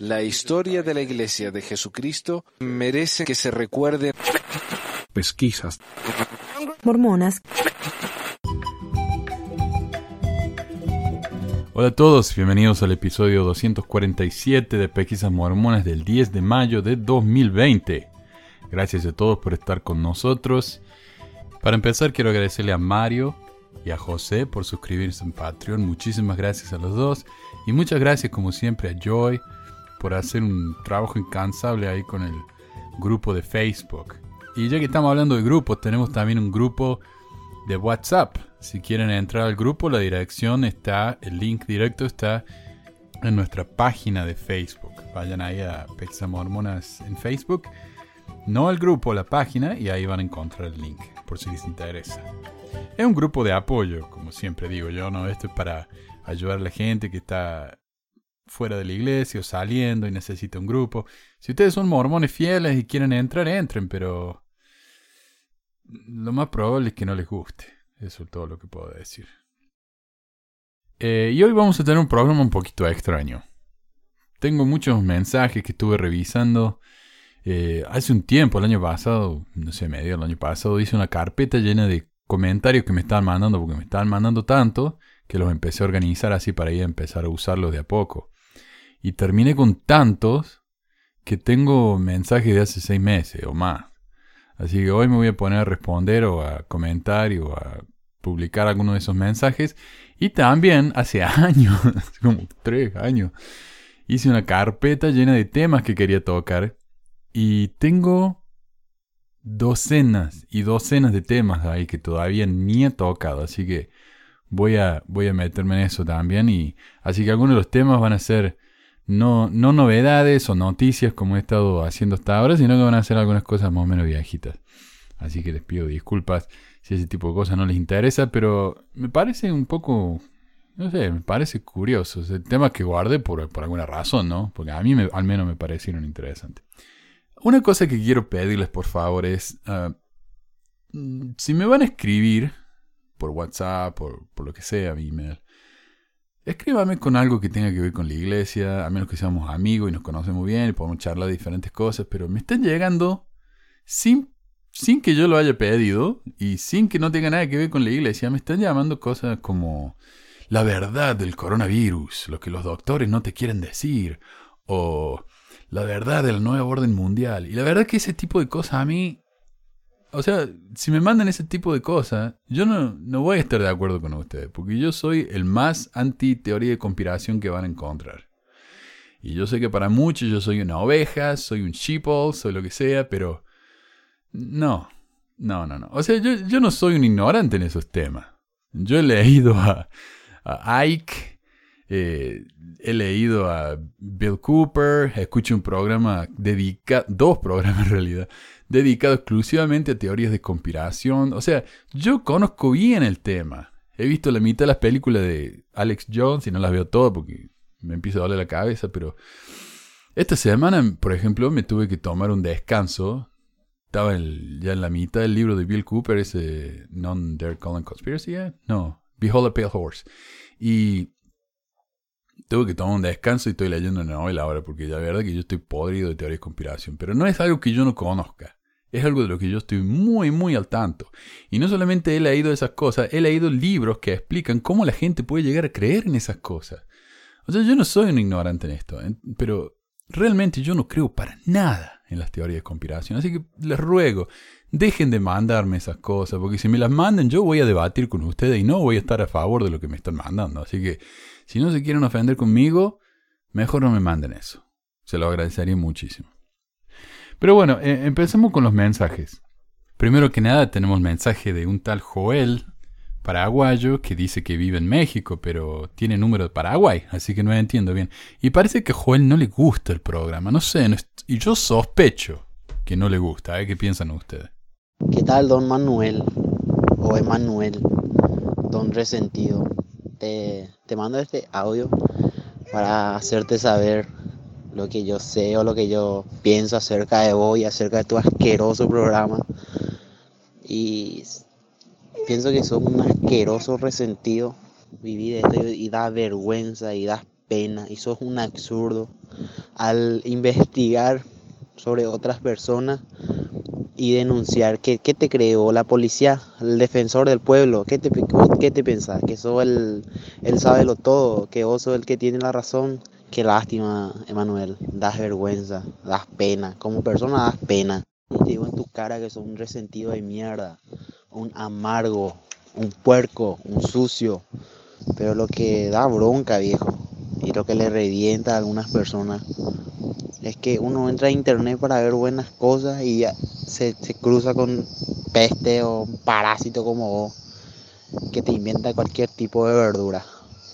La historia de la Iglesia de Jesucristo merece que se recuerde. Pesquisas. Mormonas. Hola a todos, bienvenidos al episodio 247 de Pesquisas Mormonas del 10 de mayo de 2020. Gracias a todos por estar con nosotros. Para empezar quiero agradecerle a Mario y a José por suscribirse en Patreon. Muchísimas gracias a los dos. Y muchas gracias como siempre a Joy por hacer un trabajo incansable ahí con el grupo de Facebook. Y ya que estamos hablando de grupos, tenemos también un grupo de WhatsApp. Si quieren entrar al grupo, la dirección está, el link directo está en nuestra página de Facebook. Vayan ahí a Pexa Mormonas en Facebook. No el grupo, la página, y ahí van a encontrar el link, por si les interesa. Es un grupo de apoyo, como siempre digo yo, ¿no? Esto es para ayudar a la gente que está fuera de la iglesia o saliendo y necesita un grupo. Si ustedes son mormones fieles y quieren entrar, entren, pero lo más probable es que no les guste. Eso es todo lo que puedo decir. Eh, y hoy vamos a tener un programa un poquito extraño. Tengo muchos mensajes que estuve revisando. Eh, hace un tiempo, el año pasado, no sé, medio del año pasado, hice una carpeta llena de comentarios que me estaban mandando, porque me estaban mandando tanto, que los empecé a organizar así para ir a empezar a usarlos de a poco. Y terminé con tantos que tengo mensajes de hace seis meses o más. Así que hoy me voy a poner a responder o a comentar o a publicar alguno de esos mensajes. Y también hace años, como tres años, hice una carpeta llena de temas que quería tocar. Y tengo docenas y docenas de temas ahí que todavía ni he tocado. Así que voy a, voy a meterme en eso también. Y así que algunos de los temas van a ser no, no novedades o noticias como he estado haciendo hasta ahora, sino que van a ser algunas cosas más o menos viejitas. Así que les pido disculpas si ese tipo de cosas no les interesa, pero me parece un poco, no sé, me parece curioso. El tema que guardé por, por alguna razón, ¿no? Porque a mí me, al menos me parecieron interesantes. Una cosa que quiero pedirles, por favor, es, ah, mm, si me van a escribir por WhatsApp, por, por lo que sea, email, Escríbame con algo que tenga que ver con la iglesia, a menos que seamos amigos y nos conocemos bien y podemos charlar de diferentes cosas, pero me están llegando sin, sin que yo lo haya pedido y sin que no tenga nada que ver con la iglesia, me están llamando cosas como la verdad del coronavirus, lo que los doctores no te quieren decir, o la verdad del nuevo orden mundial. Y la verdad que ese tipo de cosas a mí o sea, si me mandan ese tipo de cosas, yo no, no voy a estar de acuerdo con ustedes, porque yo soy el más anti teoría de conspiración que van a encontrar. Y yo sé que para muchos yo soy una oveja, soy un sheeple, soy lo que sea, pero no, no, no, no. O sea, yo, yo no soy un ignorante en esos temas. Yo he leído a, a Ike, eh, he leído a Bill Cooper, escucho un programa dedicado, dos programas en realidad, dedicado exclusivamente a teorías de conspiración. O sea, yo conozco bien el tema. He visto la mitad de las películas de Alex Jones y no las veo todas porque me empieza a doler la cabeza, pero esta semana, por ejemplo, me tuve que tomar un descanso. Estaba ya en la mitad del libro de Bill Cooper, ese Non-Dare Calling Conspiracy, no, Behold a Pale Horse. Y tuve que tomar un descanso y estoy leyendo una novela ahora porque la verdad que yo estoy podrido de teoría de conspiración. Pero no es algo que yo no conozca. Es algo de lo que yo estoy muy, muy al tanto. Y no solamente he leído esas cosas, he leído libros que explican cómo la gente puede llegar a creer en esas cosas. O sea, yo no soy un ignorante en esto, pero realmente yo no creo para nada en las teorías de conspiración. Así que les ruego, dejen de mandarme esas cosas, porque si me las mandan yo voy a debatir con ustedes y no voy a estar a favor de lo que me están mandando. Así que si no se quieren ofender conmigo, mejor no me manden eso. Se lo agradecería muchísimo. Pero bueno, eh, empecemos con los mensajes. Primero que nada tenemos mensaje de un tal Joel, paraguayo, que dice que vive en México, pero tiene número de Paraguay, así que no entiendo bien. Y parece que a Joel no le gusta el programa, no sé, y yo sospecho que no le gusta. ¿eh? ¿Qué piensan ustedes? ¿Qué tal, don Manuel? O Emanuel, don Resentido. Te mando este audio para hacerte saber lo que yo sé o lo que yo pienso acerca de vos y acerca de tu asqueroso programa. Y pienso que sos un asqueroso resentido. Vivir esto y da vergüenza y das pena y sos un absurdo al investigar sobre otras personas y denunciar. ¿Qué, qué te creó la policía, el defensor del pueblo? ¿Qué te, qué te pensás? ¿Que sos el, el lo todo? ¿Que vos sos el que tiene la razón? Qué lástima, Emanuel. Das vergüenza, das pena. Como persona das pena. Te digo en tu cara que sos un resentido de mierda, un amargo, un puerco, un sucio. Pero lo que da bronca, viejo, y lo que le revienta a algunas personas es que uno entra a internet para ver buenas cosas y ya se, se cruza con peste o un parásito como vos que te inventa cualquier tipo de verdura.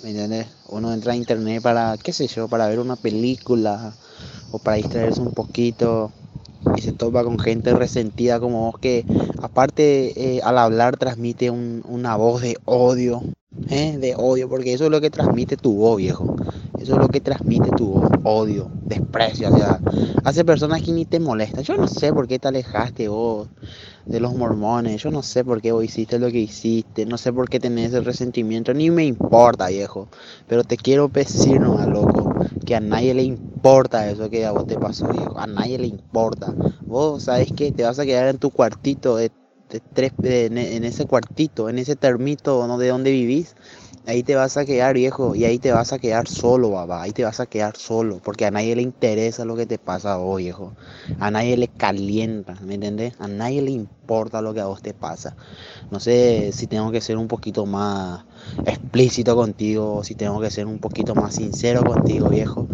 ¿Me entiendes? Uno entra a internet para, qué sé yo, para ver una película o para distraerse un poquito y se topa con gente resentida como vos que aparte eh, al hablar transmite una voz de odio, ¿eh? de odio, porque eso es lo que transmite tu voz, viejo. Eso es lo que transmite tu odio, desprecio hacia, hacia personas que ni te molestan. Yo no sé por qué te alejaste vos de los mormones, yo no sé por qué vos hiciste lo que hiciste, no sé por qué tenés ese resentimiento, ni me importa, viejo. Pero te quiero decir, no, loco, que a nadie le importa eso que a vos te pasó, viejo. A nadie le importa. Vos sabes que te vas a quedar en tu cuartito de, tres, en ese cuartito, en ese termito ¿no? de donde vivís Ahí te vas a quedar viejo y ahí te vas a quedar solo, babá. Ahí te vas a quedar solo porque a nadie le interesa lo que te pasa hoy, viejo. A nadie le calienta, ¿me entiendes? A nadie le importa lo que a vos te pasa. No sé si tengo que ser un poquito más explícito contigo, si tengo que ser un poquito más sincero contigo, viejo.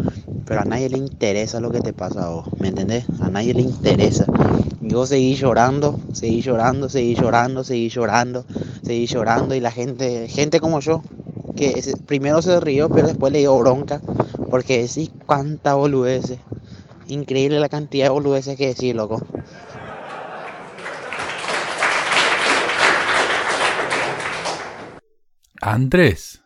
Pero a nadie le interesa lo que te pasa a vos, ¿me entendés? A nadie le interesa. Yo seguí llorando, seguí llorando, seguí llorando, seguí llorando, seguí llorando y la gente, gente como yo, que primero se rió, pero después le dio bronca, porque sí, cuánta boludeces. Increíble la cantidad de boludeces que decir, loco. Andrés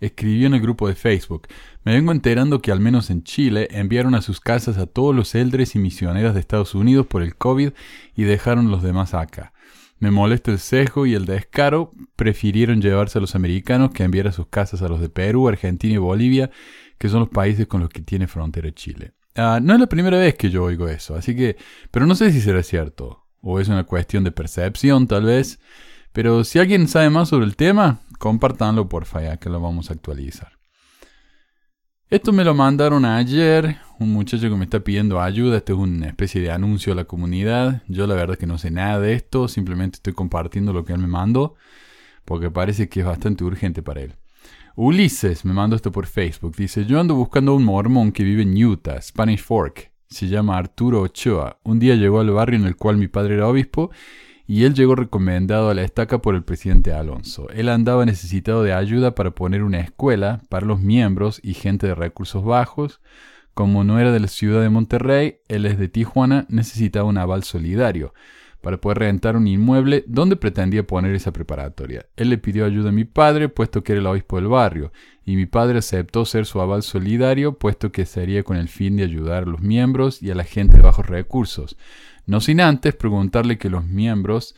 escribió en el grupo de Facebook, me vengo enterando que al menos en Chile enviaron a sus casas a todos los eldres y misioneras de Estados Unidos por el COVID y dejaron los demás acá. Me molesta el sesgo y el descaro. Prefirieron llevarse a los americanos que enviar a sus casas a los de Perú, Argentina y Bolivia, que son los países con los que tiene frontera Chile. Ah, no es la primera vez que yo oigo eso, así que, pero no sé si será cierto, o es una cuestión de percepción tal vez, pero si alguien sabe más sobre el tema, compártanlo por ya que lo vamos a actualizar. Esto me lo mandaron ayer, un muchacho que me está pidiendo ayuda, este es una especie de anuncio a la comunidad. Yo la verdad que no sé nada de esto, simplemente estoy compartiendo lo que él me mandó, porque parece que es bastante urgente para él. Ulises me mandó esto por Facebook, dice, yo ando buscando a un mormón que vive en Utah, Spanish Fork, se llama Arturo Ochoa. Un día llegó al barrio en el cual mi padre era obispo y él llegó recomendado a la estaca por el presidente Alonso. Él andaba necesitado de ayuda para poner una escuela para los miembros y gente de recursos bajos. Como no era de la ciudad de Monterrey, él es de Tijuana, necesitaba un aval solidario para poder rentar un inmueble donde pretendía poner esa preparatoria. Él le pidió ayuda a mi padre, puesto que era el obispo del barrio, y mi padre aceptó ser su aval solidario, puesto que sería con el fin de ayudar a los miembros y a la gente de bajos recursos. No sin antes preguntarle que los miembros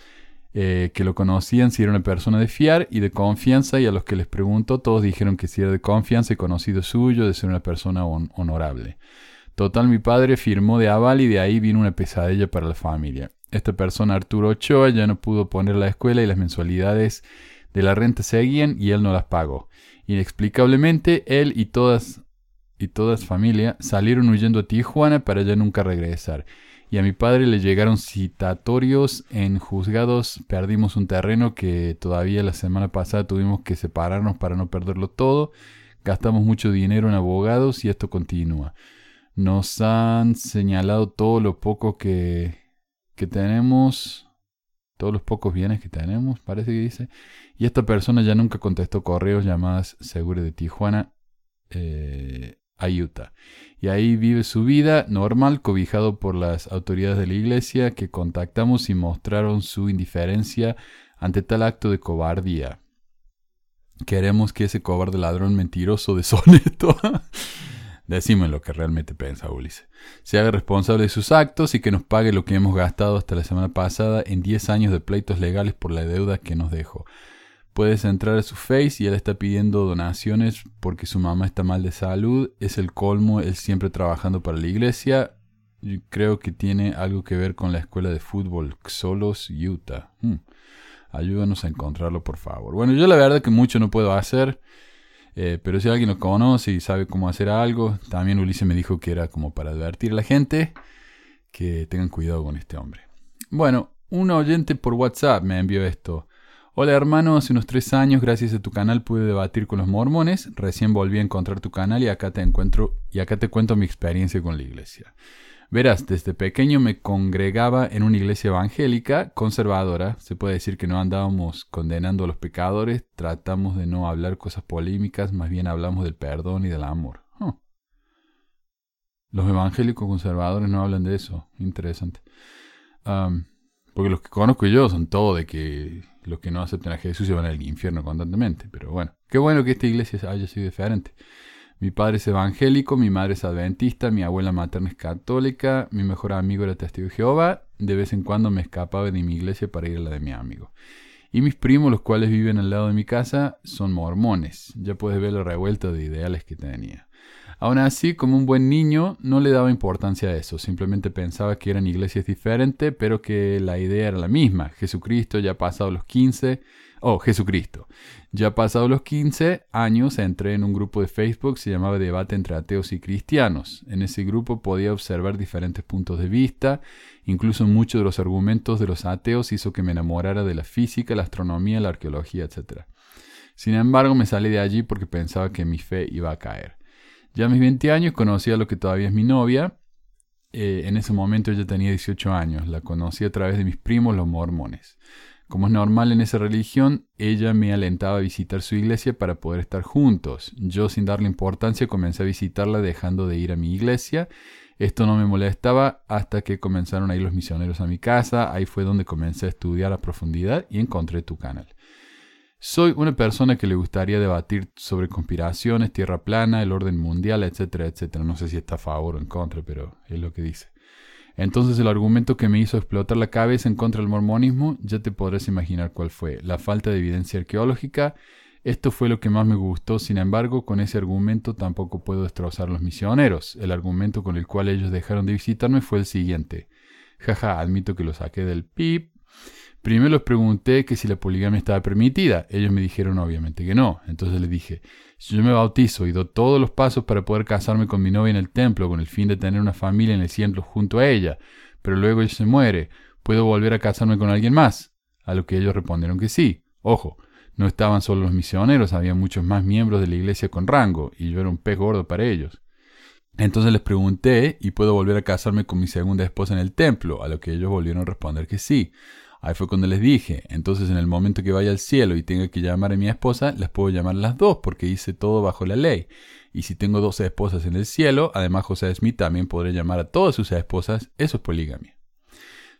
eh, que lo conocían si era una persona de fiar y de confianza y a los que les preguntó todos dijeron que si era de confianza y conocido suyo, de ser una persona honorable. Total, mi padre firmó de aval y de ahí vino una pesadilla para la familia. Esta persona, Arturo Ochoa, ya no pudo poner la escuela y las mensualidades de la renta seguían y él no las pagó. Inexplicablemente, él y todas y todas familia salieron huyendo a Tijuana para ya nunca regresar y a mi padre le llegaron citatorios en juzgados. Perdimos un terreno que todavía la semana pasada tuvimos que separarnos para no perderlo todo. Gastamos mucho dinero en abogados y esto continúa. Nos han señalado todo lo poco que, que tenemos, todos los pocos bienes que tenemos, parece que dice. Y esta persona ya nunca contestó correos, llamadas Seguro de Tijuana eh, a Utah y ahí vive su vida normal cobijado por las autoridades de la iglesia que contactamos y mostraron su indiferencia ante tal acto de cobardía. Queremos que ese cobarde ladrón mentiroso deshonesto Decime lo que realmente piensa Ulises. Se haga responsable de sus actos y que nos pague lo que hemos gastado hasta la semana pasada en 10 años de pleitos legales por la deuda que nos dejó. Puedes entrar a su face y él está pidiendo donaciones porque su mamá está mal de salud. Es el colmo, él siempre trabajando para la iglesia. Creo que tiene algo que ver con la escuela de fútbol Xolos, Utah. Hmm. Ayúdanos a encontrarlo, por favor. Bueno, yo la verdad que mucho no puedo hacer. Eh, pero si alguien lo conoce y sabe cómo hacer algo, también Ulises me dijo que era como para advertir a la gente que tengan cuidado con este hombre. Bueno, un oyente por WhatsApp me envió esto. Hola hermano, hace unos tres años gracias a tu canal pude debatir con los mormones, recién volví a encontrar tu canal y acá te encuentro y acá te cuento mi experiencia con la iglesia. Verás, desde pequeño me congregaba en una iglesia evangélica conservadora. Se puede decir que no andábamos condenando a los pecadores, tratamos de no hablar cosas polémicas, más bien hablamos del perdón y del amor. Los evangélicos conservadores no hablan de eso. Interesante. porque los que conozco yo son todos de que los que no aceptan a Jesús se van al infierno constantemente. Pero bueno, qué bueno que esta iglesia haya sido diferente. Mi padre es evangélico, mi madre es adventista, mi abuela materna es católica, mi mejor amigo era testigo de Jehová. De vez en cuando me escapaba de mi iglesia para ir a la de mi amigo. Y mis primos, los cuales viven al lado de mi casa, son mormones. Ya puedes ver la revuelta de ideales que tenía. Aún así, como un buen niño, no le daba importancia a eso, simplemente pensaba que eran iglesias diferentes, pero que la idea era la misma. Jesucristo ya pasado los 15, Oh, Jesucristo. Ya pasados los 15 años entré en un grupo de Facebook, se llamaba Debate entre Ateos y Cristianos. En ese grupo podía observar diferentes puntos de vista, incluso muchos de los argumentos de los ateos hizo que me enamorara de la física, la astronomía, la arqueología, etc. Sin embargo, me salí de allí porque pensaba que mi fe iba a caer. Ya a mis 20 años conocí a lo que todavía es mi novia. Eh, en ese momento ella tenía 18 años. La conocí a través de mis primos, los mormones. Como es normal en esa religión, ella me alentaba a visitar su iglesia para poder estar juntos. Yo sin darle importancia comencé a visitarla dejando de ir a mi iglesia. Esto no me molestaba hasta que comenzaron a ir los misioneros a mi casa. Ahí fue donde comencé a estudiar a profundidad y encontré tu canal. Soy una persona que le gustaría debatir sobre conspiraciones, tierra plana, el orden mundial, etcétera, etcétera. No sé si está a favor o en contra, pero es lo que dice. Entonces el argumento que me hizo explotar la cabeza en contra del mormonismo, ya te podrás imaginar cuál fue, la falta de evidencia arqueológica. Esto fue lo que más me gustó, sin embargo, con ese argumento tampoco puedo destrozar los misioneros. El argumento con el cual ellos dejaron de visitarme fue el siguiente. Jaja, admito que lo saqué del pip, Primero les pregunté que si la poligamia estaba permitida. Ellos me dijeron obviamente que no. Entonces les dije, si yo me bautizo y doy todos los pasos para poder casarme con mi novia en el templo con el fin de tener una familia en el cielo junto a ella, pero luego ella se muere, ¿puedo volver a casarme con alguien más? A lo que ellos respondieron que sí. Ojo, no estaban solo los misioneros, había muchos más miembros de la iglesia con rango, y yo era un pez gordo para ellos. Entonces les pregunté, ¿y puedo volver a casarme con mi segunda esposa en el templo? A lo que ellos volvieron a responder que sí. Ahí fue cuando les dije, entonces en el momento que vaya al cielo y tenga que llamar a mi esposa, las puedo llamar las dos porque hice todo bajo la ley. Y si tengo dos esposas en el cielo, además José Smith también podré llamar a todas sus esposas, eso es poligamia.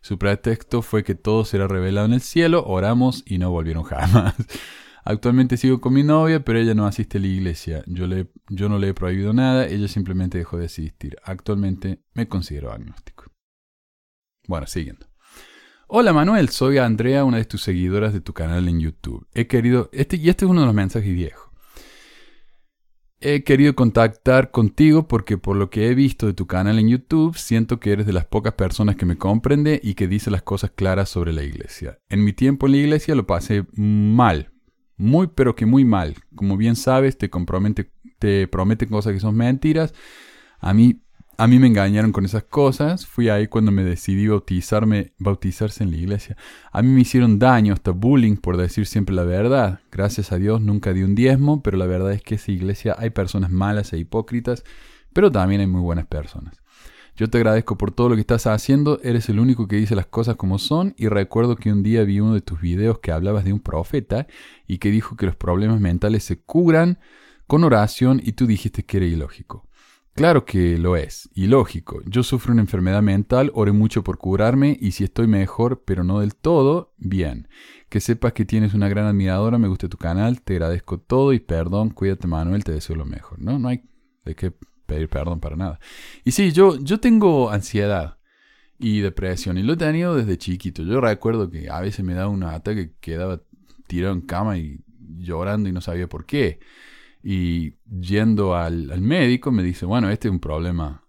Su pretexto fue que todo será revelado en el cielo, oramos y no volvieron jamás. Actualmente sigo con mi novia, pero ella no asiste a la iglesia. Yo, le, yo no le he prohibido nada, ella simplemente dejó de asistir. Actualmente me considero agnóstico. Bueno, siguiendo. Hola Manuel, soy Andrea, una de tus seguidoras de tu canal en YouTube. He querido, este, y este es uno de los mensajes viejos. He querido contactar contigo porque por lo que he visto de tu canal en YouTube, siento que eres de las pocas personas que me comprende y que dice las cosas claras sobre la iglesia. En mi tiempo en la iglesia lo pasé mal, muy pero que muy mal. Como bien sabes, te, te prometen cosas que son mentiras. A mí a mí me engañaron con esas cosas. Fui ahí cuando me decidí bautizarme, bautizarse en la iglesia. A mí me hicieron daño, hasta bullying por decir siempre la verdad. Gracias a Dios nunca di un diezmo, pero la verdad es que en esa iglesia hay personas malas e hipócritas, pero también hay muy buenas personas. Yo te agradezco por todo lo que estás haciendo, eres el único que dice las cosas como son y recuerdo que un día vi uno de tus videos que hablabas de un profeta y que dijo que los problemas mentales se curan con oración y tú dijiste que era ilógico. Claro que lo es, y lógico. Yo sufro una enfermedad mental, oré mucho por curarme y si estoy mejor, pero no del todo, bien. Que sepas que tienes una gran admiradora, me gusta tu canal, te agradezco todo y perdón, cuídate Manuel, te deseo lo mejor. No, no hay de qué pedir perdón para nada. Y sí, yo, yo tengo ansiedad y depresión y lo he tenido desde chiquito. Yo recuerdo que a veces me daba un ataque que quedaba tirado en cama y llorando y no sabía por qué. Y yendo al, al médico me dice, bueno, este es un problema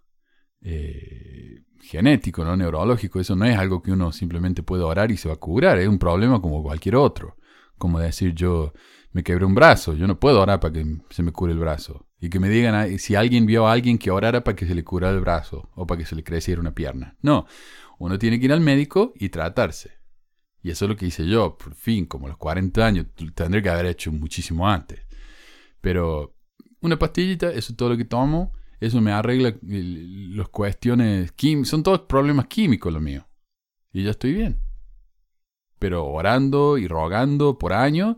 eh, genético, no neurológico. Eso no es algo que uno simplemente puede orar y se va a curar. Es un problema como cualquier otro. Como decir yo me quebré un brazo, yo no puedo orar para que se me cure el brazo. Y que me digan si alguien vio a alguien que orara para que se le curara el brazo o para que se le creciera una pierna. No, uno tiene que ir al médico y tratarse. Y eso es lo que hice yo, por fin, como a los 40 años, tendré que haber hecho muchísimo antes. Pero una pastillita, eso es todo lo que tomo, eso me arregla las cuestiones químicas, son todos problemas químicos lo mío. Y ya estoy bien. Pero orando y rogando por años,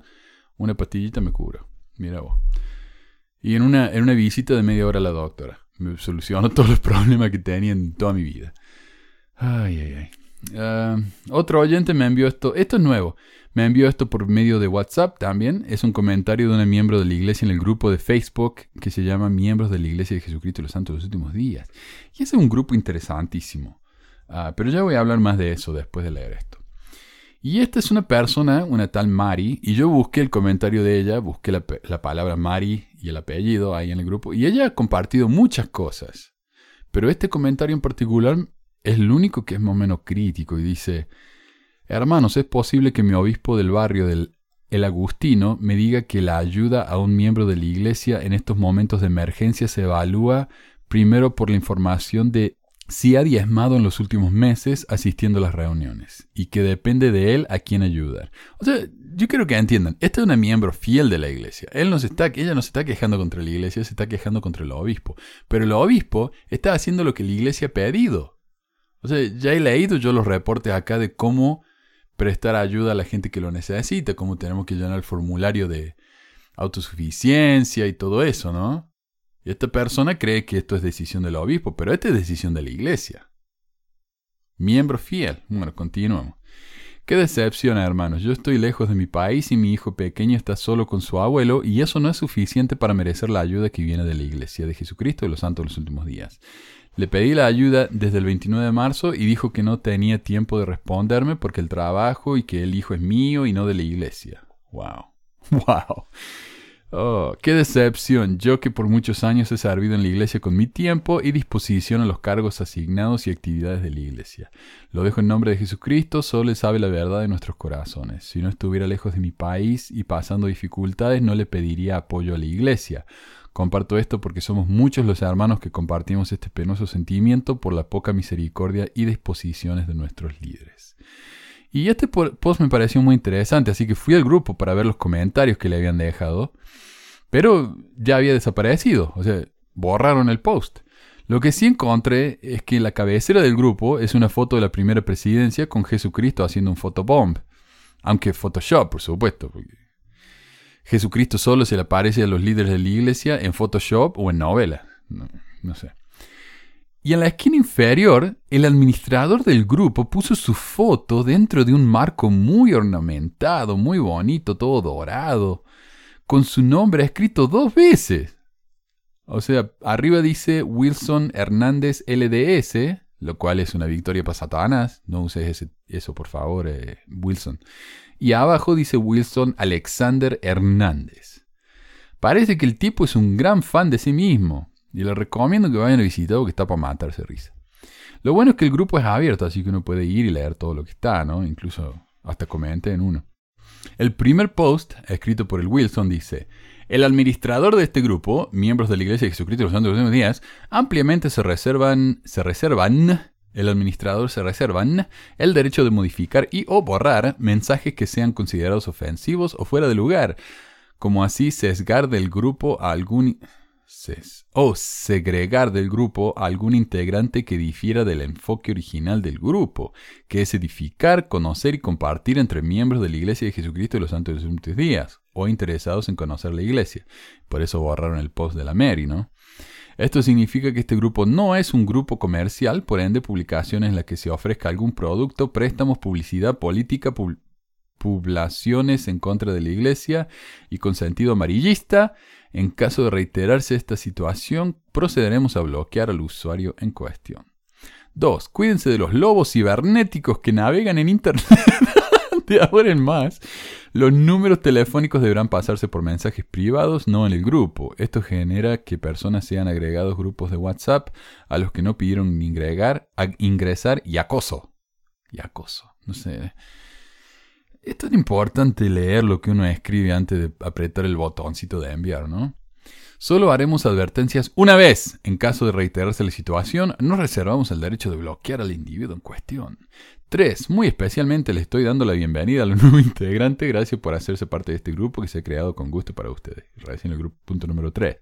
una pastillita me cura. Mira vos. Y en una, en una visita de media hora a la doctora, me solucionó todos los problemas que tenía en toda mi vida. Ay, ay, ay. Ah, otro oyente me envió esto. Esto es nuevo. Me envió esto por medio de WhatsApp también. Es un comentario de un miembro de la iglesia en el grupo de Facebook que se llama Miembros de la Iglesia de Jesucristo y los Santos de los Últimos Días. Y es un grupo interesantísimo. Ah, pero ya voy a hablar más de eso después de leer esto. Y esta es una persona, una tal Mari, y yo busqué el comentario de ella, busqué la, la palabra Mari y el apellido ahí en el grupo, y ella ha compartido muchas cosas. Pero este comentario en particular es el único que es más o menos crítico y dice, hermanos, es posible que mi obispo del barrio del el Agustino me diga que la ayuda a un miembro de la iglesia en estos momentos de emergencia se evalúa primero por la información de si ha diezmado en los últimos meses asistiendo a las reuniones y que depende de él a quién ayudar. O sea, yo quiero que entiendan, esta es una miembro fiel de la iglesia. Él no está, ella no se está quejando contra la iglesia, se está quejando contra el obispo. Pero el obispo está haciendo lo que la iglesia ha pedido. O sea, ya he leído yo los reportes acá de cómo prestar ayuda a la gente que lo necesita, cómo tenemos que llenar el formulario de autosuficiencia y todo eso, ¿no? Y esta persona cree que esto es decisión del obispo, pero esta es decisión de la iglesia. Miembro fiel. Bueno, continuamos. Qué decepción, hermanos. Yo estoy lejos de mi país y mi hijo pequeño está solo con su abuelo y eso no es suficiente para merecer la ayuda que viene de la iglesia de Jesucristo y los santos de los últimos días. Le pedí la ayuda desde el 29 de marzo y dijo que no tenía tiempo de responderme porque el trabajo y que el hijo es mío y no de la iglesia. Wow. Wow. Oh, qué decepción. Yo que por muchos años he servido en la iglesia con mi tiempo y disposición a los cargos asignados y actividades de la iglesia. Lo dejo en nombre de Jesucristo, solo Él sabe la verdad de nuestros corazones. Si no estuviera lejos de mi país y pasando dificultades, no le pediría apoyo a la iglesia. Comparto esto porque somos muchos los hermanos que compartimos este penoso sentimiento por la poca misericordia y disposiciones de nuestros líderes. Y este post me pareció muy interesante, así que fui al grupo para ver los comentarios que le habían dejado, pero ya había desaparecido, o sea, borraron el post. Lo que sí encontré es que la cabecera del grupo es una foto de la primera presidencia con Jesucristo haciendo un photobomb. Aunque Photoshop, por supuesto, porque Jesucristo solo se le aparece a los líderes de la iglesia en Photoshop o en novela. No, sé. Y en la esquina inferior, el administrador del grupo puso su foto dentro de un marco muy ornamentado, muy bonito, todo dorado, con su nombre escrito dos veces. O sea, arriba dice Wilson Hernández LDS, lo cual es una victoria para Satanás. No uses eso, por favor, eh, Wilson y abajo dice Wilson Alexander Hernández. Parece que el tipo es un gran fan de sí mismo y le recomiendo que vayan a visitarlo que está para matarse risa. Lo bueno es que el grupo es abierto, así que uno puede ir y leer todo lo que está, ¿no? Incluso hasta comente en uno. El primer post, escrito por el Wilson, dice: El administrador de este grupo, miembros de la Iglesia de Jesucristo de los Santos de los Días, ampliamente se reservan, se reservan el administrador se reservan el derecho de modificar y o borrar mensajes que sean considerados ofensivos o fuera de lugar, como así sesgar del grupo a algún o segregar del grupo a algún integrante que difiera del enfoque original del grupo, que es edificar, conocer y compartir entre miembros de la Iglesia de Jesucristo y los Santos de los últimos días, o interesados en conocer la Iglesia. Por eso borraron el post de la Mary, ¿no? Esto significa que este grupo no es un grupo comercial, por ende publicaciones en las que se ofrezca algún producto, préstamos, publicidad, política, poblaciones en contra de la iglesia y con sentido amarillista. En caso de reiterarse esta situación, procederemos a bloquear al usuario en cuestión. 2. Cuídense de los lobos cibernéticos que navegan en Internet. De ahora en más, los números telefónicos deberán pasarse por mensajes privados, no en el grupo. Esto genera que personas sean agregados grupos de WhatsApp a los que no pidieron ingregar, ingresar y acoso. Y acoso. No sé. Es tan importante leer lo que uno escribe antes de apretar el botoncito de enviar, ¿no? Solo haremos advertencias una vez. En caso de reiterarse la situación, no reservamos el derecho de bloquear al individuo en cuestión. 3. Muy especialmente le estoy dando la bienvenida a los nuevo integrante. Gracias por hacerse parte de este grupo que se ha creado con gusto para ustedes. Recién el grupo punto número 3.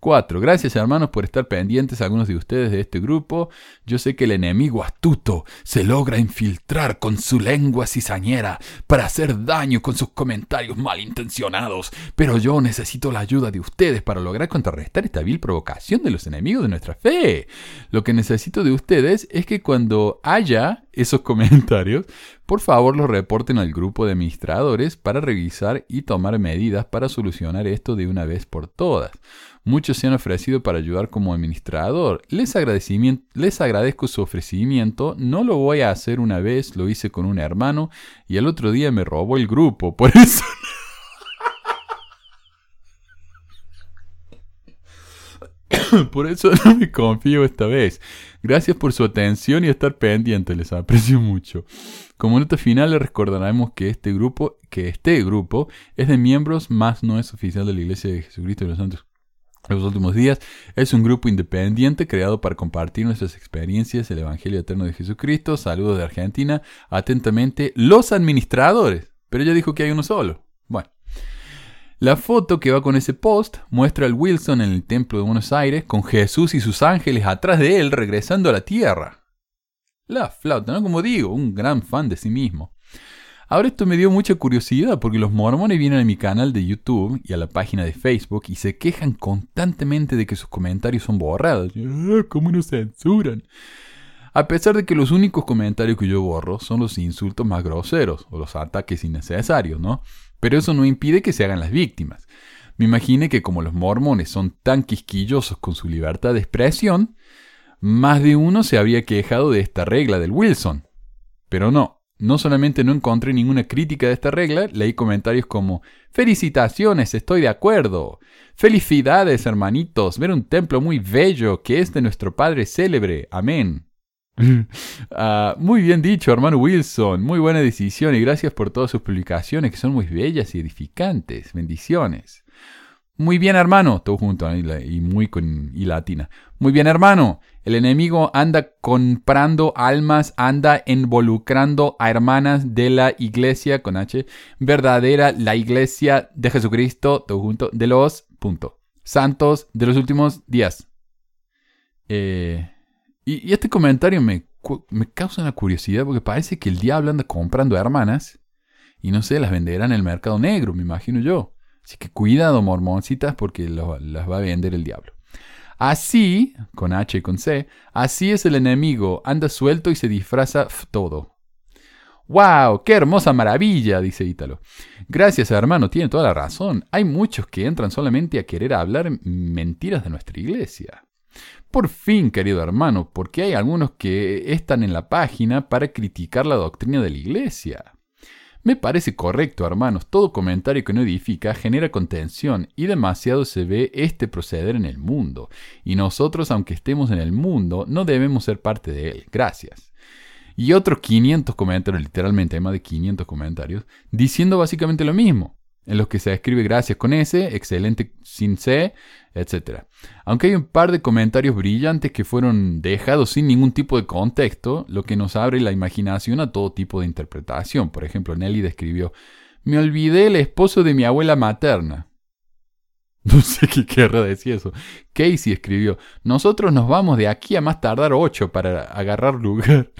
4. Gracias hermanos por estar pendientes algunos de ustedes de este grupo. Yo sé que el enemigo astuto se logra infiltrar con su lengua cizañera para hacer daño con sus comentarios malintencionados, pero yo necesito la ayuda de ustedes para lograr contrarrestar esta vil provocación de los enemigos de nuestra fe. Lo que necesito de ustedes es que cuando haya esos comentarios, por favor los reporten al grupo de administradores para revisar y tomar medidas para solucionar esto de una vez por todas. Muchos se han ofrecido para ayudar como administrador. Les, les agradezco su ofrecimiento. No lo voy a hacer una vez, lo hice con un hermano y el otro día me robó el grupo. Por eso... Por eso no me confío esta vez. Gracias por su atención y estar pendiente, les aprecio mucho. Como nota final les recordaremos que este grupo, que este grupo es de miembros, más no es oficial de la Iglesia de Jesucristo de los Santos los últimos días. Es un grupo independiente creado para compartir nuestras experiencias del Evangelio Eterno de Jesucristo. Saludos de Argentina. Atentamente, los administradores. Pero ya dijo que hay uno solo. La foto que va con ese post muestra al Wilson en el Templo de Buenos Aires con Jesús y sus ángeles atrás de él regresando a la tierra. La flauta, ¿no? Como digo, un gran fan de sí mismo. Ahora esto me dio mucha curiosidad porque los mormones vienen a mi canal de YouTube y a la página de Facebook y se quejan constantemente de que sus comentarios son borrados. Ah, ¿Cómo nos censuran? A pesar de que los únicos comentarios que yo borro son los insultos más groseros o los ataques innecesarios, ¿no? Pero eso no impide que se hagan las víctimas. Me imaginé que como los mormones son tan quisquillosos con su libertad de expresión, más de uno se habría quejado de esta regla del Wilson. Pero no, no solamente no encontré ninguna crítica de esta regla, leí comentarios como Felicitaciones, estoy de acuerdo. Felicidades, hermanitos, ver un templo muy bello que es de nuestro Padre célebre. Amén. Ah, muy bien dicho, hermano Wilson. Muy buena decisión y gracias por todas sus publicaciones que son muy bellas y edificantes. Bendiciones. Muy bien, hermano. Todo junto y muy con y latina. Muy bien, hermano. El enemigo anda comprando almas, anda involucrando a hermanas de la iglesia con H verdadera, la iglesia de Jesucristo, todo junto, de los santos de los últimos días. Eh, y, este comentario me, me causa una curiosidad porque parece que el diablo anda comprando hermanas y no sé, las venderá en el mercado negro, me imagino yo. Así que cuidado, mormoncitas, porque las va a vender el diablo. Así, con H y con C, así es el enemigo, anda suelto y se disfraza todo. ¡Wow! ¡Qué hermosa maravilla! dice Ítalo. Gracias, hermano, tiene toda la razón. Hay muchos que entran solamente a querer hablar mentiras de nuestra iglesia. Por fin, querido hermano, porque hay algunos que están en la página para criticar la doctrina de la iglesia. Me parece correcto, hermanos. Todo comentario que no edifica genera contención y demasiado se ve este proceder en el mundo. Y nosotros, aunque estemos en el mundo, no debemos ser parte de él. Gracias. Y otros 500 comentarios, literalmente hay más de 500 comentarios, diciendo básicamente lo mismo en los que se escribe gracias con S, excelente sin C, etc. Aunque hay un par de comentarios brillantes que fueron dejados sin ningún tipo de contexto, lo que nos abre la imaginación a todo tipo de interpretación. Por ejemplo, Nelly describió, me olvidé el esposo de mi abuela materna. No sé qué querrá decir eso. Casey escribió, nosotros nos vamos de aquí a más tardar ocho para agarrar lugar.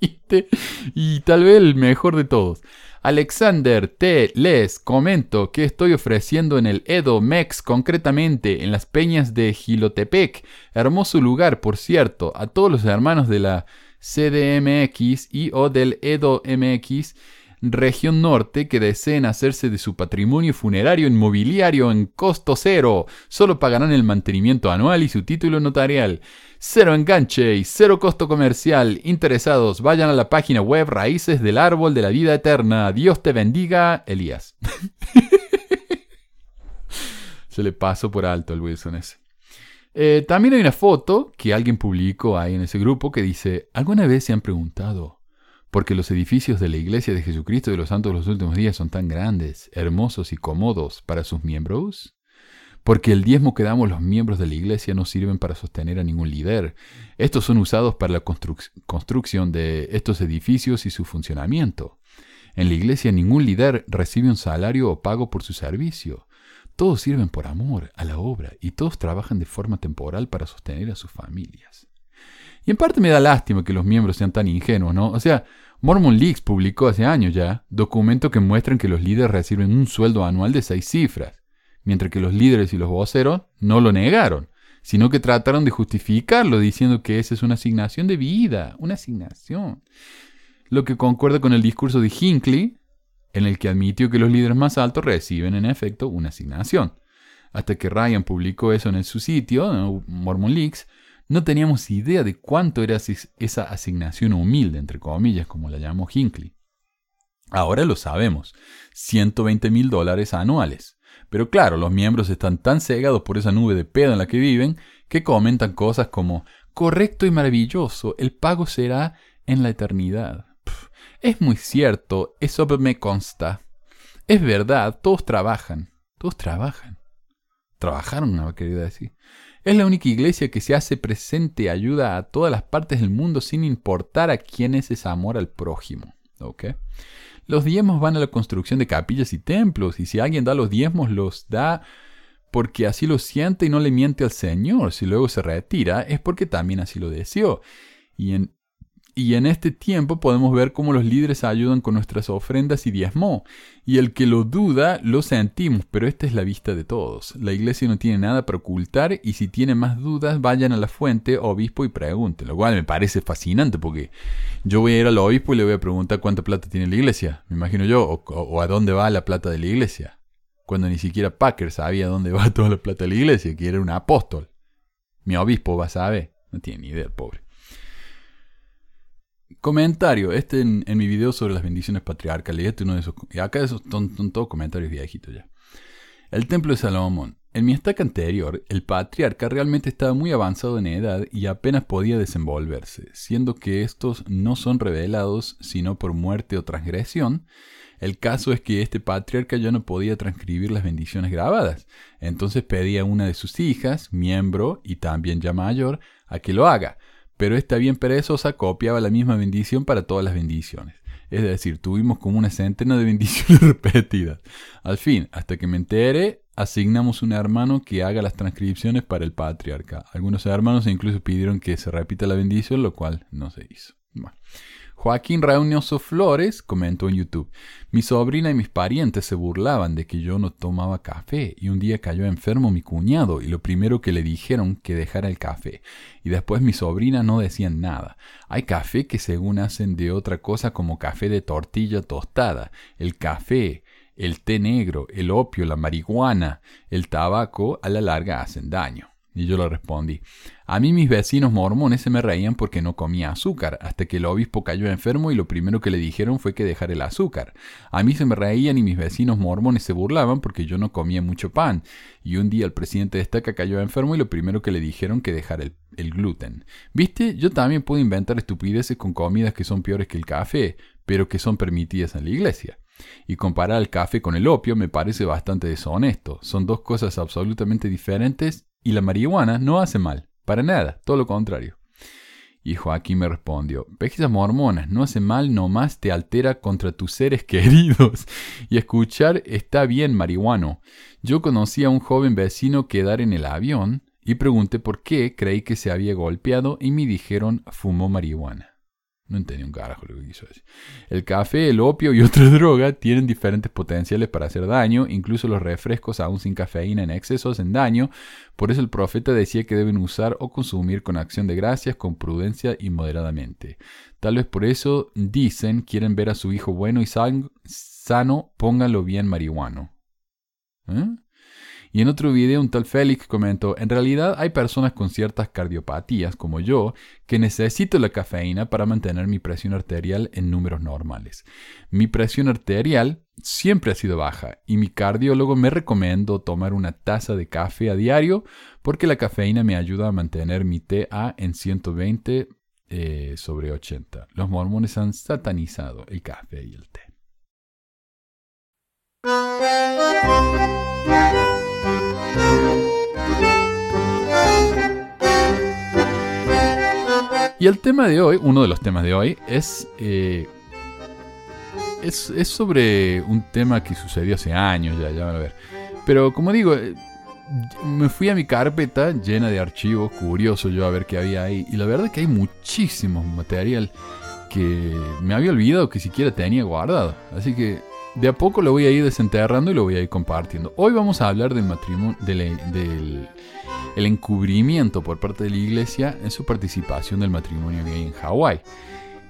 y tal vez el mejor de todos. Alexander T. Les comento que estoy ofreciendo en el Edo Mex, concretamente en las peñas de Gilotepec. Hermoso lugar, por cierto, a todos los hermanos de la CDMX y o del Edo MX. región norte que deseen hacerse de su patrimonio funerario inmobiliario en costo cero. Solo pagarán el mantenimiento anual y su título notarial. Cero enganche y cero costo comercial. Interesados, vayan a la página web Raíces del Árbol de la Vida Eterna. Dios te bendiga, Elías. Se le pasó por alto el Wilson ese. Eh, también hay una foto que alguien publicó ahí en ese grupo que dice, ¿alguna vez se han preguntado por qué los edificios de la Iglesia de Jesucristo de los Santos de los Últimos Días son tan grandes, hermosos y cómodos para sus miembros? Porque el diezmo que damos los miembros de la Iglesia no sirven para sostener a ningún líder. Estos son usados para la construcción de estos edificios y su funcionamiento. En la Iglesia ningún líder recibe un salario o pago por su servicio. Todos sirven por amor a la obra y todos trabajan de forma temporal para sostener a sus familias. Y en parte me da lástima que los miembros sean tan ingenuos, ¿no? O sea, Mormon Leaks publicó hace años ya documentos que muestran que los líderes reciben un sueldo anual de seis cifras, mientras que los líderes y los voceros no lo negaron, sino que trataron de justificarlo diciendo que esa es una asignación de vida, una asignación. Lo que concuerda con el discurso de Hinckley, en el que admitió que los líderes más altos reciben en efecto una asignación. Hasta que Ryan publicó eso en su sitio, Mormon Leaks, no teníamos idea de cuánto era esa asignación humilde, entre comillas, como la llamó Hinckley. Ahora lo sabemos, 120 mil dólares anuales. Pero claro, los miembros están tan cegados por esa nube de pedo en la que viven que comentan cosas como correcto y maravilloso, el pago será en la eternidad. Es muy cierto, eso me consta. Es verdad, todos trabajan. Todos trabajan. Trabajaron, no quería decir. Es la única iglesia que se hace presente ayuda a todas las partes del mundo sin importar a quién es ese amor al prójimo. ¿Ok? Los diezmos van a la construcción de capillas y templos, y si alguien da los diezmos, los da porque así lo siente y no le miente al Señor. Si luego se retira, es porque también así lo deseó. Y en y en este tiempo podemos ver cómo los líderes ayudan con nuestras ofrendas y diezmo. Y el que lo duda, lo sentimos, pero esta es la vista de todos. La iglesia no tiene nada para ocultar y si tienen más dudas, vayan a la fuente, obispo, y pregunten. Lo cual me parece fascinante porque yo voy a ir al obispo y le voy a preguntar cuánta plata tiene la iglesia, me imagino yo, o, o a dónde va la plata de la iglesia. Cuando ni siquiera Packer sabía dónde va toda la plata de la iglesia, que era un apóstol. Mi obispo va a saber. No tiene ni idea, pobre. Comentario, este en, mi video sobre las bendiciones patriarcales, este uno de esos, y acá esos son, todos comentarios viejitos ya. El templo de Salomón. En mi estaca anterior, el patriarca realmente estaba muy avanzado en edad y apenas podía desenvolverse, siendo que estos no son revelados sino por muerte o transgresión. El caso es que este patriarca ya no podía transcribir las bendiciones grabadas, entonces pedía a una de sus hijas, miembro y también ya mayor, a que lo haga pero esta bien perezosa copiaba la misma bendición para todas las bendiciones. Es decir, tuvimos como una centena de bendiciones repetidas. Al fin, hasta que me entere, asignamos un hermano que haga las transcripciones para el patriarca. Algunos hermanos incluso pidieron que se repita la bendición, lo cual no se hizo. Joaquín Reunioso Flores comentó en YouTube, mi sobrina y mis parientes se burlaban de que yo no tomaba café y un día cayó enfermo mi cuñado y lo primero que le dijeron que dejara el café y después mi sobrina no decían nada. Hay café que según hacen de otra cosa como café de tortilla tostada, el café, el té negro, el opio, la marihuana, el tabaco a la larga hacen daño. Y yo le respondí, a mí mis vecinos mormones se me reían porque no comía azúcar, hasta que el obispo cayó enfermo y lo primero que le dijeron fue que dejara el azúcar. A mí se me reían y mis vecinos mormones se burlaban porque yo no comía mucho pan. Y un día el presidente de Estaca cayó enfermo y lo primero que le dijeron que dejara el, el gluten. ¿Viste? Yo también puedo inventar estupideces con comidas que son peores que el café, pero que son permitidas en la iglesia. Y comparar el café con el opio me parece bastante deshonesto. Son dos cosas absolutamente diferentes y la marihuana no hace mal, para nada, todo lo contrario. Y Joaquín me respondió, pesquisas mormonas, no hace mal, nomás te altera contra tus seres queridos. Y escuchar está bien marihuano. Yo conocí a un joven vecino quedar en el avión y pregunté por qué, creí que se había golpeado y me dijeron fumó marihuana. No entendí un carajo lo que quiso decir. El café, el opio y otras drogas tienen diferentes potenciales para hacer daño. Incluso los refrescos, aún sin cafeína en exceso, hacen daño. Por eso el profeta decía que deben usar o consumir con acción de gracias, con prudencia y moderadamente. Tal vez por eso dicen, quieren ver a su hijo bueno y sano, pónganlo bien marihuano. ¿Eh? Y en otro video un tal Félix comentó, en realidad hay personas con ciertas cardiopatías como yo que necesito la cafeína para mantener mi presión arterial en números normales. Mi presión arterial siempre ha sido baja y mi cardiólogo me recomendó tomar una taza de café a diario porque la cafeína me ayuda a mantener mi TA en 120 eh, sobre 80. Los mormones han satanizado el café y el té. Y el tema de hoy, uno de los temas de hoy, es, eh, es, es, sobre un tema que sucedió hace años, ya, ya van a ver. Pero como digo, eh, me fui a mi carpeta llena de archivos, curioso yo a ver qué había ahí. Y la verdad es que hay muchísimo material que me había olvidado que siquiera tenía guardado. Así que de a poco lo voy a ir desenterrando y lo voy a ir compartiendo. Hoy vamos a hablar del matrimonio, del, el encubrimiento por parte de la iglesia en su participación del matrimonio gay en Hawái.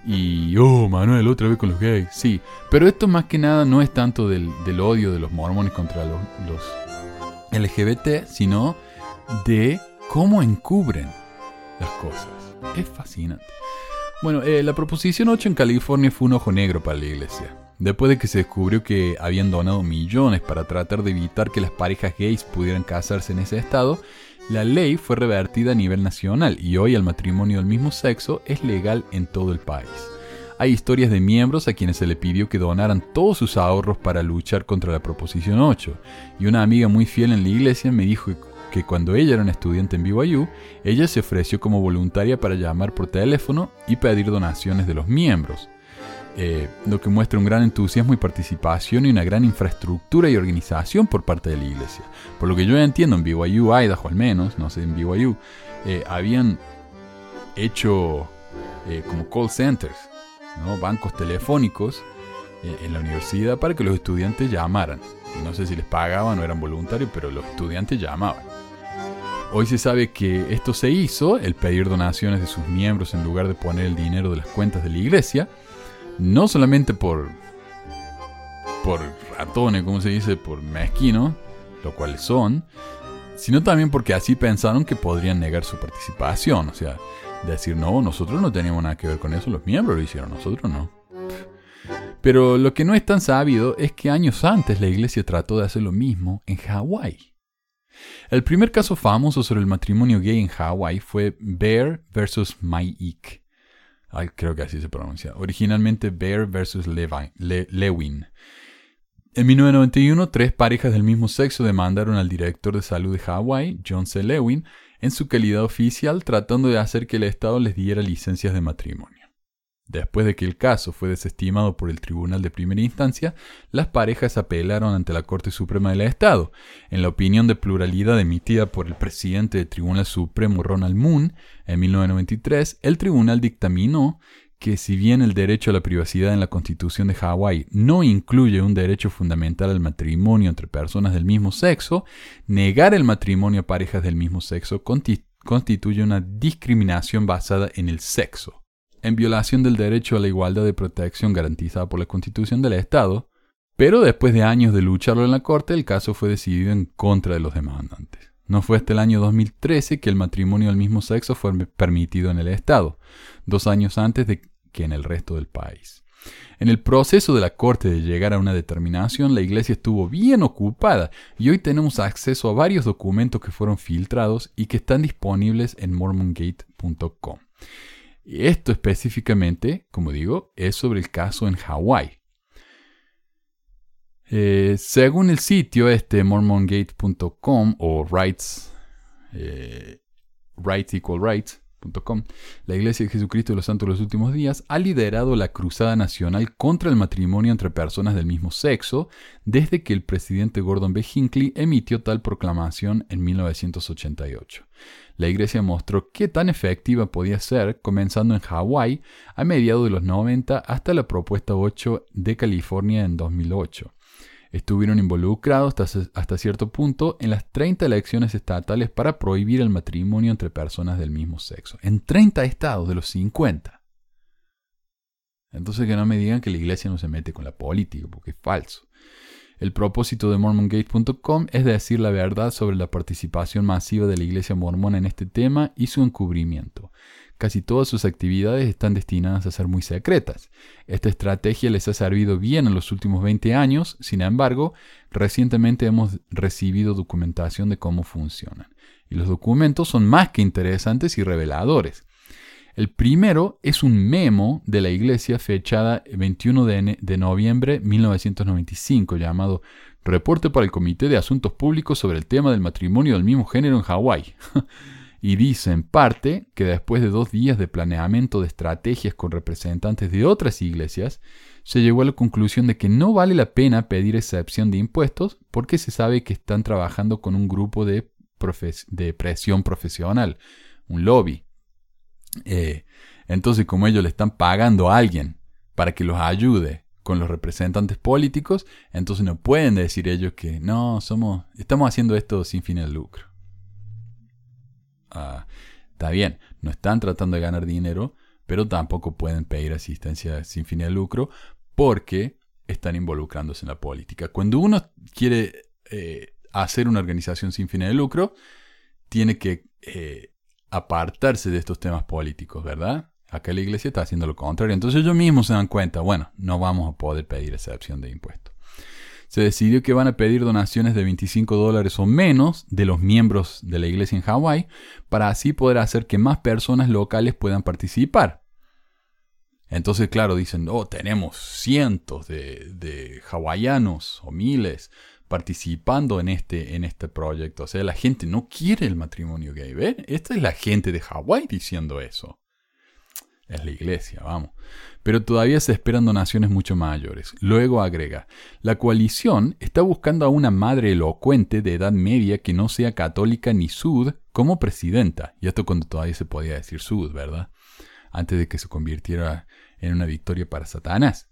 Y, oh, Manuel, otra vez con los gays. Sí, pero esto más que nada no es tanto del, odio de los mormones contra los, LGBT, sino de cómo encubren las cosas. Es fascinante. Bueno, eh, la proposición 8 en California fue un ojo negro para la iglesia. Después de que se descubrió que habían donado millones para tratar de evitar que las parejas gays pudieran casarse en ese estado, la ley fue revertida a nivel nacional y hoy el matrimonio del mismo sexo es legal en todo el país. Hay historias de miembros a quienes se le pidió que donaran todos sus ahorros para luchar contra la Proposición 8, y una amiga muy fiel en la iglesia me dijo que cuando ella era una estudiante en BYU, ella se ofreció como voluntaria para llamar por teléfono y pedir donaciones de los miembros. Eh, lo que muestra un gran entusiasmo y participación y una gran infraestructura y organización por parte de la iglesia. Por lo que yo entiendo, en BYU, Idaho al menos, no sé, en BYU, eh, habían hecho eh, como call centers, ¿no? bancos telefónicos en la universidad para que los estudiantes llamaran. No sé si les pagaban o eran voluntarios, pero los estudiantes llamaban. Hoy se sabe que esto se hizo, el pedir donaciones de sus miembros en lugar de poner el dinero de las cuentas de la iglesia, no solamente por, por ratones, como se dice, por mezquino, lo cual son, sino también porque así pensaron que podrían negar su participación, o sea, decir, no, nosotros no teníamos nada que ver con eso, los miembros lo hicieron, nosotros no. Pero lo que no es tan sabido es que años antes la iglesia trató de hacer lo mismo en Hawái. El primer caso famoso sobre el matrimonio gay en Hawái fue Bear versus Mike creo que así se pronuncia. Originalmente Bear vs. Lewin. En 1991, tres parejas del mismo sexo demandaron al director de salud de Hawái, John C. Lewin, en su calidad oficial tratando de hacer que el Estado les diera licencias de matrimonio. Después de que el caso fue desestimado por el Tribunal de Primera Instancia, las parejas apelaron ante la Corte Suprema del Estado. En la opinión de pluralidad emitida por el presidente del Tribunal Supremo Ronald Moon en 1993, el tribunal dictaminó que si bien el derecho a la privacidad en la Constitución de Hawái no incluye un derecho fundamental al matrimonio entre personas del mismo sexo, negar el matrimonio a parejas del mismo sexo constituye una discriminación basada en el sexo en violación del derecho a la igualdad de protección garantizada por la Constitución del Estado, pero después de años de lucharlo en la Corte, el caso fue decidido en contra de los demandantes. No fue hasta el año 2013 que el matrimonio del mismo sexo fue permitido en el Estado, dos años antes de que en el resto del país. En el proceso de la Corte de llegar a una determinación, la Iglesia estuvo bien ocupada y hoy tenemos acceso a varios documentos que fueron filtrados y que están disponibles en mormongate.com. Esto específicamente, como digo, es sobre el caso en Hawái. Eh, según el sitio este mormongate.com o rights, eh, rights equal rights, La Iglesia de Jesucristo de los Santos de los Últimos Días ha liderado la cruzada nacional contra el matrimonio entre personas del mismo sexo desde que el presidente Gordon B. Hinckley emitió tal proclamación en 1988. La Iglesia mostró qué tan efectiva podía ser, comenzando en Hawái a mediados de los 90 hasta la propuesta 8 de California en 2008 estuvieron involucrados hasta, cierto punto en las 30 elecciones estatales para prohibir el matrimonio entre personas del mismo sexo. En 30 estados de los 50. Entonces que no me digan que la iglesia no se mete con la política, porque es falso. El propósito de mormongate.com es decir la verdad sobre la participación masiva de la iglesia mormona en este tema y su encubrimiento. Casi todas sus actividades están destinadas a ser muy secretas. Esta estrategia les ha servido bien en los últimos 20 años, sin embargo, recientemente hemos recibido documentación de cómo funcionan. Y los documentos son más que interesantes y reveladores. El primero es un memo de la iglesia fechada 21 de, de noviembre de 1995 llamado Reporte para el Comité de Asuntos Públicos sobre el tema del matrimonio del mismo género en Hawái. y dice en parte que después de dos días de planeamiento de estrategias con representantes de otras iglesias, se llegó a la conclusión de que no vale la pena pedir excepción de impuestos porque se sabe que están trabajando con un grupo de, presión profesional, un lobby. Eh, entonces, como ellos le están pagando a alguien para que los ayude con los representantes políticos, entonces no pueden decir ellos que no, somos, estamos haciendo esto sin fin de lucro. Ah, está bien, no están tratando de ganar dinero, pero tampoco pueden pedir asistencia sin fin de lucro porque están involucrándose en la política. Cuando uno quiere eh, hacer una organización sin fin de lucro, tiene que eh, apartarse de estos temas políticos, ¿verdad? Acá la iglesia está haciendo lo contrario. Entonces ellos mismos se dan cuenta, bueno, no vamos a poder pedir excepción de impuestos se decidió que van a pedir donaciones de 25 dólares o menos de los miembros de la iglesia en Hawái para así poder hacer que más personas locales puedan participar. Entonces, claro, dicen, oh, tenemos cientos de, hawaianos o miles participando en este, en este proyecto. O sea, la gente no quiere el matrimonio gay. Esta es la gente de Hawái diciendo eso. Es la iglesia, vamos pero todavía se esperan donaciones mucho mayores. Luego agrega, la coalición está buscando a una madre elocuente de edad media que no sea católica ni sud como presidenta. Y esto cuando todavía se podía decir sud, ¿verdad? Antes de que se convirtiera en una victoria para Satanás,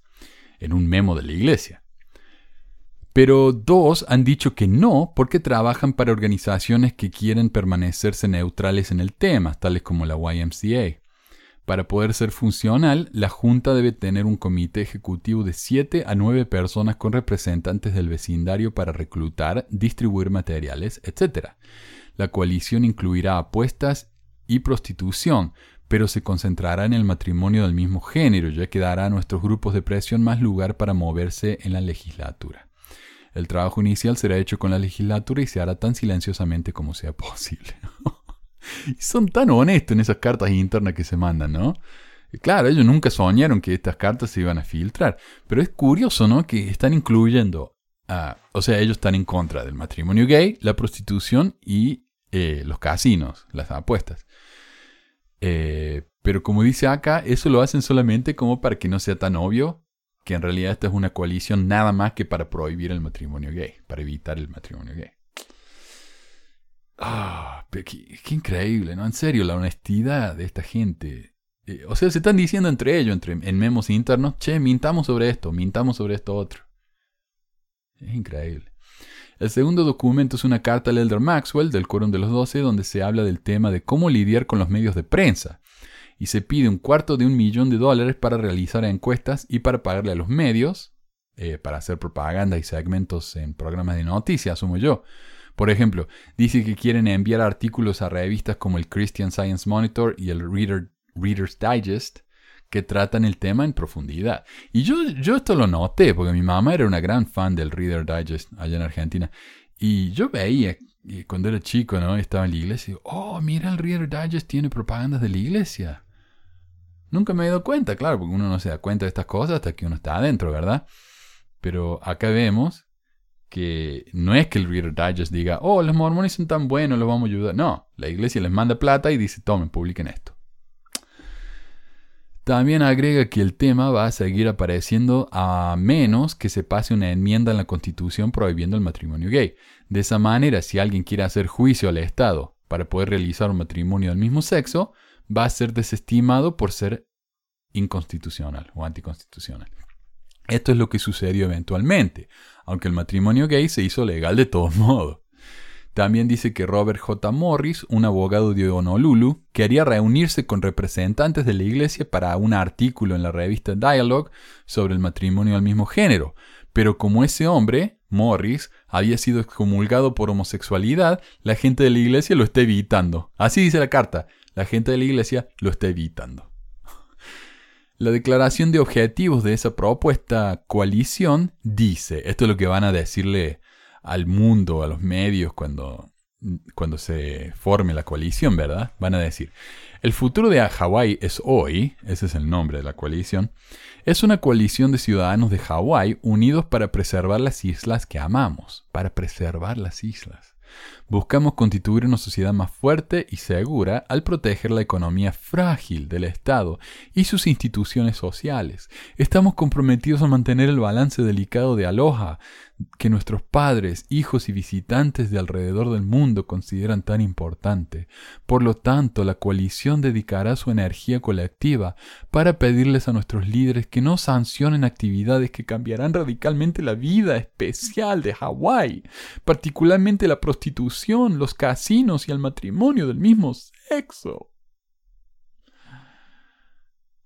en un memo de la iglesia. Pero dos han dicho que no porque trabajan para organizaciones que quieren permanecerse neutrales en el tema, tales como la YMCA. Para poder ser funcional, la Junta debe tener un comité ejecutivo de 7 a 9 personas con representantes del vecindario para reclutar, distribuir materiales, etc. La coalición incluirá apuestas y prostitución, pero se concentrará en el matrimonio del mismo género, ya que dará a nuestros grupos de presión más lugar para moverse en la legislatura. El trabajo inicial será hecho con la legislatura y se hará tan silenciosamente como sea posible. Son tan honestos en esas cartas internas que se mandan, ¿no? Claro, ellos nunca soñaron que estas cartas se iban a filtrar, pero es curioso, ¿no? Que están incluyendo, o sea, ellos están en contra del matrimonio gay, la prostitución y eh, los casinos, las apuestas. Eh, pero como dice acá, eso lo hacen solamente como para que no sea tan obvio que en realidad esta es una coalición nada más que para prohibir el matrimonio gay, para evitar el matrimonio gay. Ah, qué, increíble, ¿no? En serio, la honestidad de esta gente. Eh, o sea, se están diciendo entre ellos, entre, en memos internos, che, mintamos sobre esto, mintamos sobre esto otro. Es increíble. El segundo documento es una carta al Elder Maxwell del Quórum de los Doce, donde se habla del tema de cómo lidiar con los medios de prensa. Y se pide un cuarto de un millón de dólares para realizar encuestas y para pagarle a los medios, eh, para hacer propaganda y segmentos en programas de noticias, asumo yo. Por ejemplo, dice que quieren enviar artículos a revistas como el Christian Science Monitor y el Reader's Digest que tratan el tema en profundidad. Y yo, yo esto lo noté, porque mi mamá era una gran fan del Reader Digest allá en Argentina. Y yo veía cuando era chico, ¿no? Estaba en la iglesia y oh, mira, el Reader Digest tiene propagandas de la iglesia. Nunca me he dado cuenta, claro, porque uno no se da cuenta de estas cosas hasta que uno está adentro, ¿verdad? Pero acá vemos que no es que el Reader Digest diga, oh, los mormones son tan buenos, los vamos a ayudar. No, la iglesia les manda plata y dice, tomen, publiquen esto. También agrega que el tema va a seguir apareciendo a menos que se pase una enmienda en la Constitución prohibiendo el matrimonio gay. De esa manera, si alguien quiere hacer juicio al Estado para poder realizar un matrimonio del mismo sexo, va a ser desestimado por ser inconstitucional o anticonstitucional. Esto es lo que sucedió eventualmente, aunque el matrimonio gay se hizo legal de todos modos. También dice que Robert J. Morris, un abogado de Honolulu, quería reunirse con representantes de la iglesia para un artículo en la revista Dialogue sobre el matrimonio al mismo género, pero como ese hombre, Morris, había sido excomulgado por homosexualidad, la gente de la iglesia lo está evitando. Así dice la carta, la gente de la iglesia lo está evitando. La declaración de objetivos de esa propuesta coalición dice, esto es lo que van a decirle al mundo, a los medios cuando, cuando se forme la coalición, ¿verdad? Van a decir, el futuro de Hawái es hoy, ese es el nombre de la coalición, es una coalición de ciudadanos de Hawái unidos para preservar las islas que amamos, para preservar las islas. Buscamos constituir una sociedad más fuerte y segura al proteger la economía frágil del Estado y sus instituciones sociales. Estamos comprometidos a mantener el balance delicado de aloha que nuestros padres, hijos y visitantes de alrededor del mundo consideran tan importante. Por lo tanto, la coalición dedicará su energía colectiva para pedirles a nuestros líderes que no sancionen actividades que cambiarán radicalmente la vida especial de Hawái, particularmente la prostitución, los casinos y el matrimonio del mismo sexo.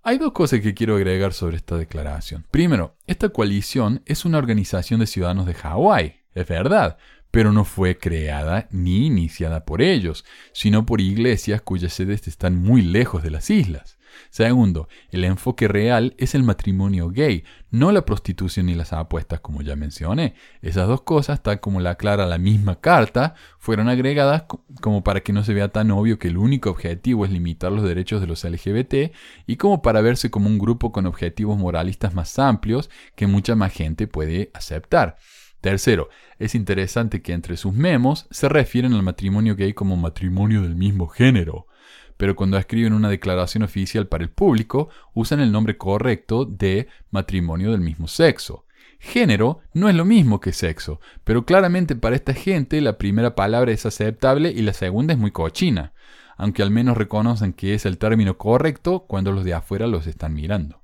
Hay dos cosas que quiero agregar sobre esta declaración. Primero, esta coalición es una organización de ciudadanos de Hawái, es verdad, pero no fue creada ni iniciada por ellos, sino por iglesias cuyas sedes están muy lejos de las islas. Segundo, el enfoque real es el matrimonio gay, no la prostitución ni las apuestas, como ya mencioné. Esas dos cosas, tal como la aclara la misma carta, fueron agregadas como para que no se vea tan obvio que el único objetivo es limitar los derechos de los LGBT y como para verse como un grupo con objetivos moralistas más amplios que mucha más gente puede aceptar. Tercero, es interesante que entre sus memos se refieren al matrimonio gay como matrimonio del mismo género pero cuando escriben una declaración oficial para el público, usan el nombre correcto de matrimonio del mismo sexo. Género no es lo mismo que sexo, pero claramente para esta gente la primera palabra es aceptable y la segunda es muy cochina, aunque al menos reconocen que es el término correcto cuando los de afuera los están mirando.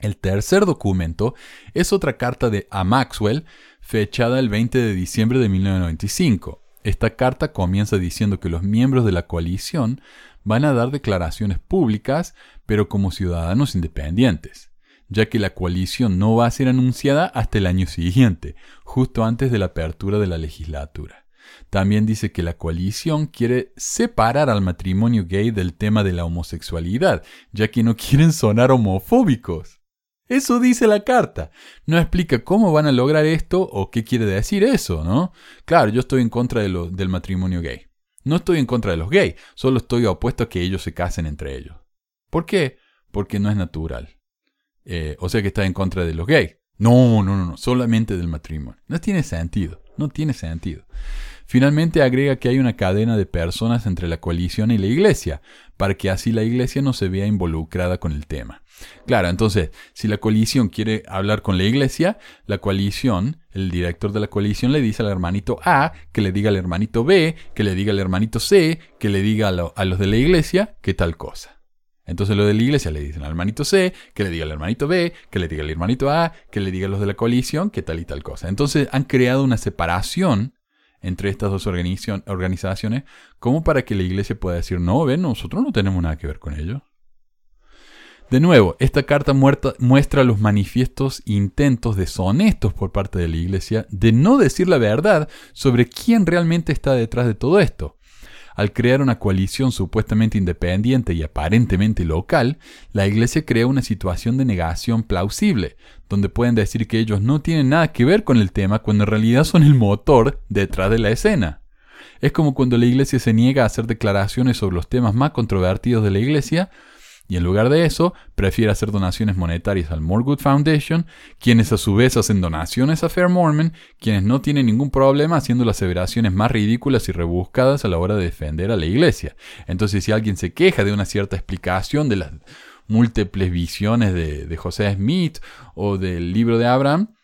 El tercer documento es otra carta de a Maxwell, fechada el 20 de diciembre de 1995. Esta carta comienza diciendo que los miembros de la coalición van a dar declaraciones públicas, pero como ciudadanos independientes, ya que la coalición no va a ser anunciada hasta el año siguiente, justo antes de la apertura de la legislatura. También dice que la coalición quiere separar al matrimonio gay del tema de la homosexualidad, ya que no quieren sonar homofóbicos. Eso dice la carta. No explica cómo van a lograr esto o qué quiere decir eso, ¿no? Claro, yo estoy en contra del matrimonio gay. No estoy en contra de los gays, solo estoy opuesto a que ellos se casen entre ellos. ¿Por qué? Porque no es natural. Eh, o sea que está en contra de los gays. No, no, no, no, solamente del matrimonio. No tiene sentido, no tiene sentido. Finalmente agrega que hay una cadena de personas entre la coalición y la iglesia, para que así la iglesia no se vea involucrada con el tema. Claro, entonces, si la coalición quiere hablar con la iglesia, la coalición, el director de la coalición le dice al hermanito A, que le diga al hermanito B, que le diga al hermanito C, que le diga a, los de la iglesia que tal cosa. Entonces los de la iglesia le dicen al hermanito C, que le diga al hermanito B, que le diga al hermanito A, que le diga a los de la coalición que tal y tal cosa. Entonces han creado una separación entre estas dos organizaciones como para que la iglesia pueda decir, no, ven, nosotros no tenemos nada que ver con ello. De nuevo, esta carta muestra los manifiestos intentos deshonestos por parte de la Iglesia de no decir la verdad sobre quién realmente está detrás de todo esto. Al crear una coalición supuestamente independiente y aparentemente local, la Iglesia crea una situación de negación plausible, donde pueden decir que ellos no tienen nada que ver con el tema cuando en realidad son el motor detrás de la escena. Es como cuando la Iglesia se niega a hacer declaraciones sobre los temas más controvertidos de la Iglesia, y en lugar de eso prefiere hacer donaciones monetarias al More Good Foundation, quienes a su vez hacen donaciones a Fair Mormon, quienes no tienen ningún problema haciendo las aseveraciones más ridículas y rebuscadas a la hora de defender a la iglesia. Entonces si alguien se queja de una cierta explicación de la múltiples visiones de, de José Smith o del libro de Abraham,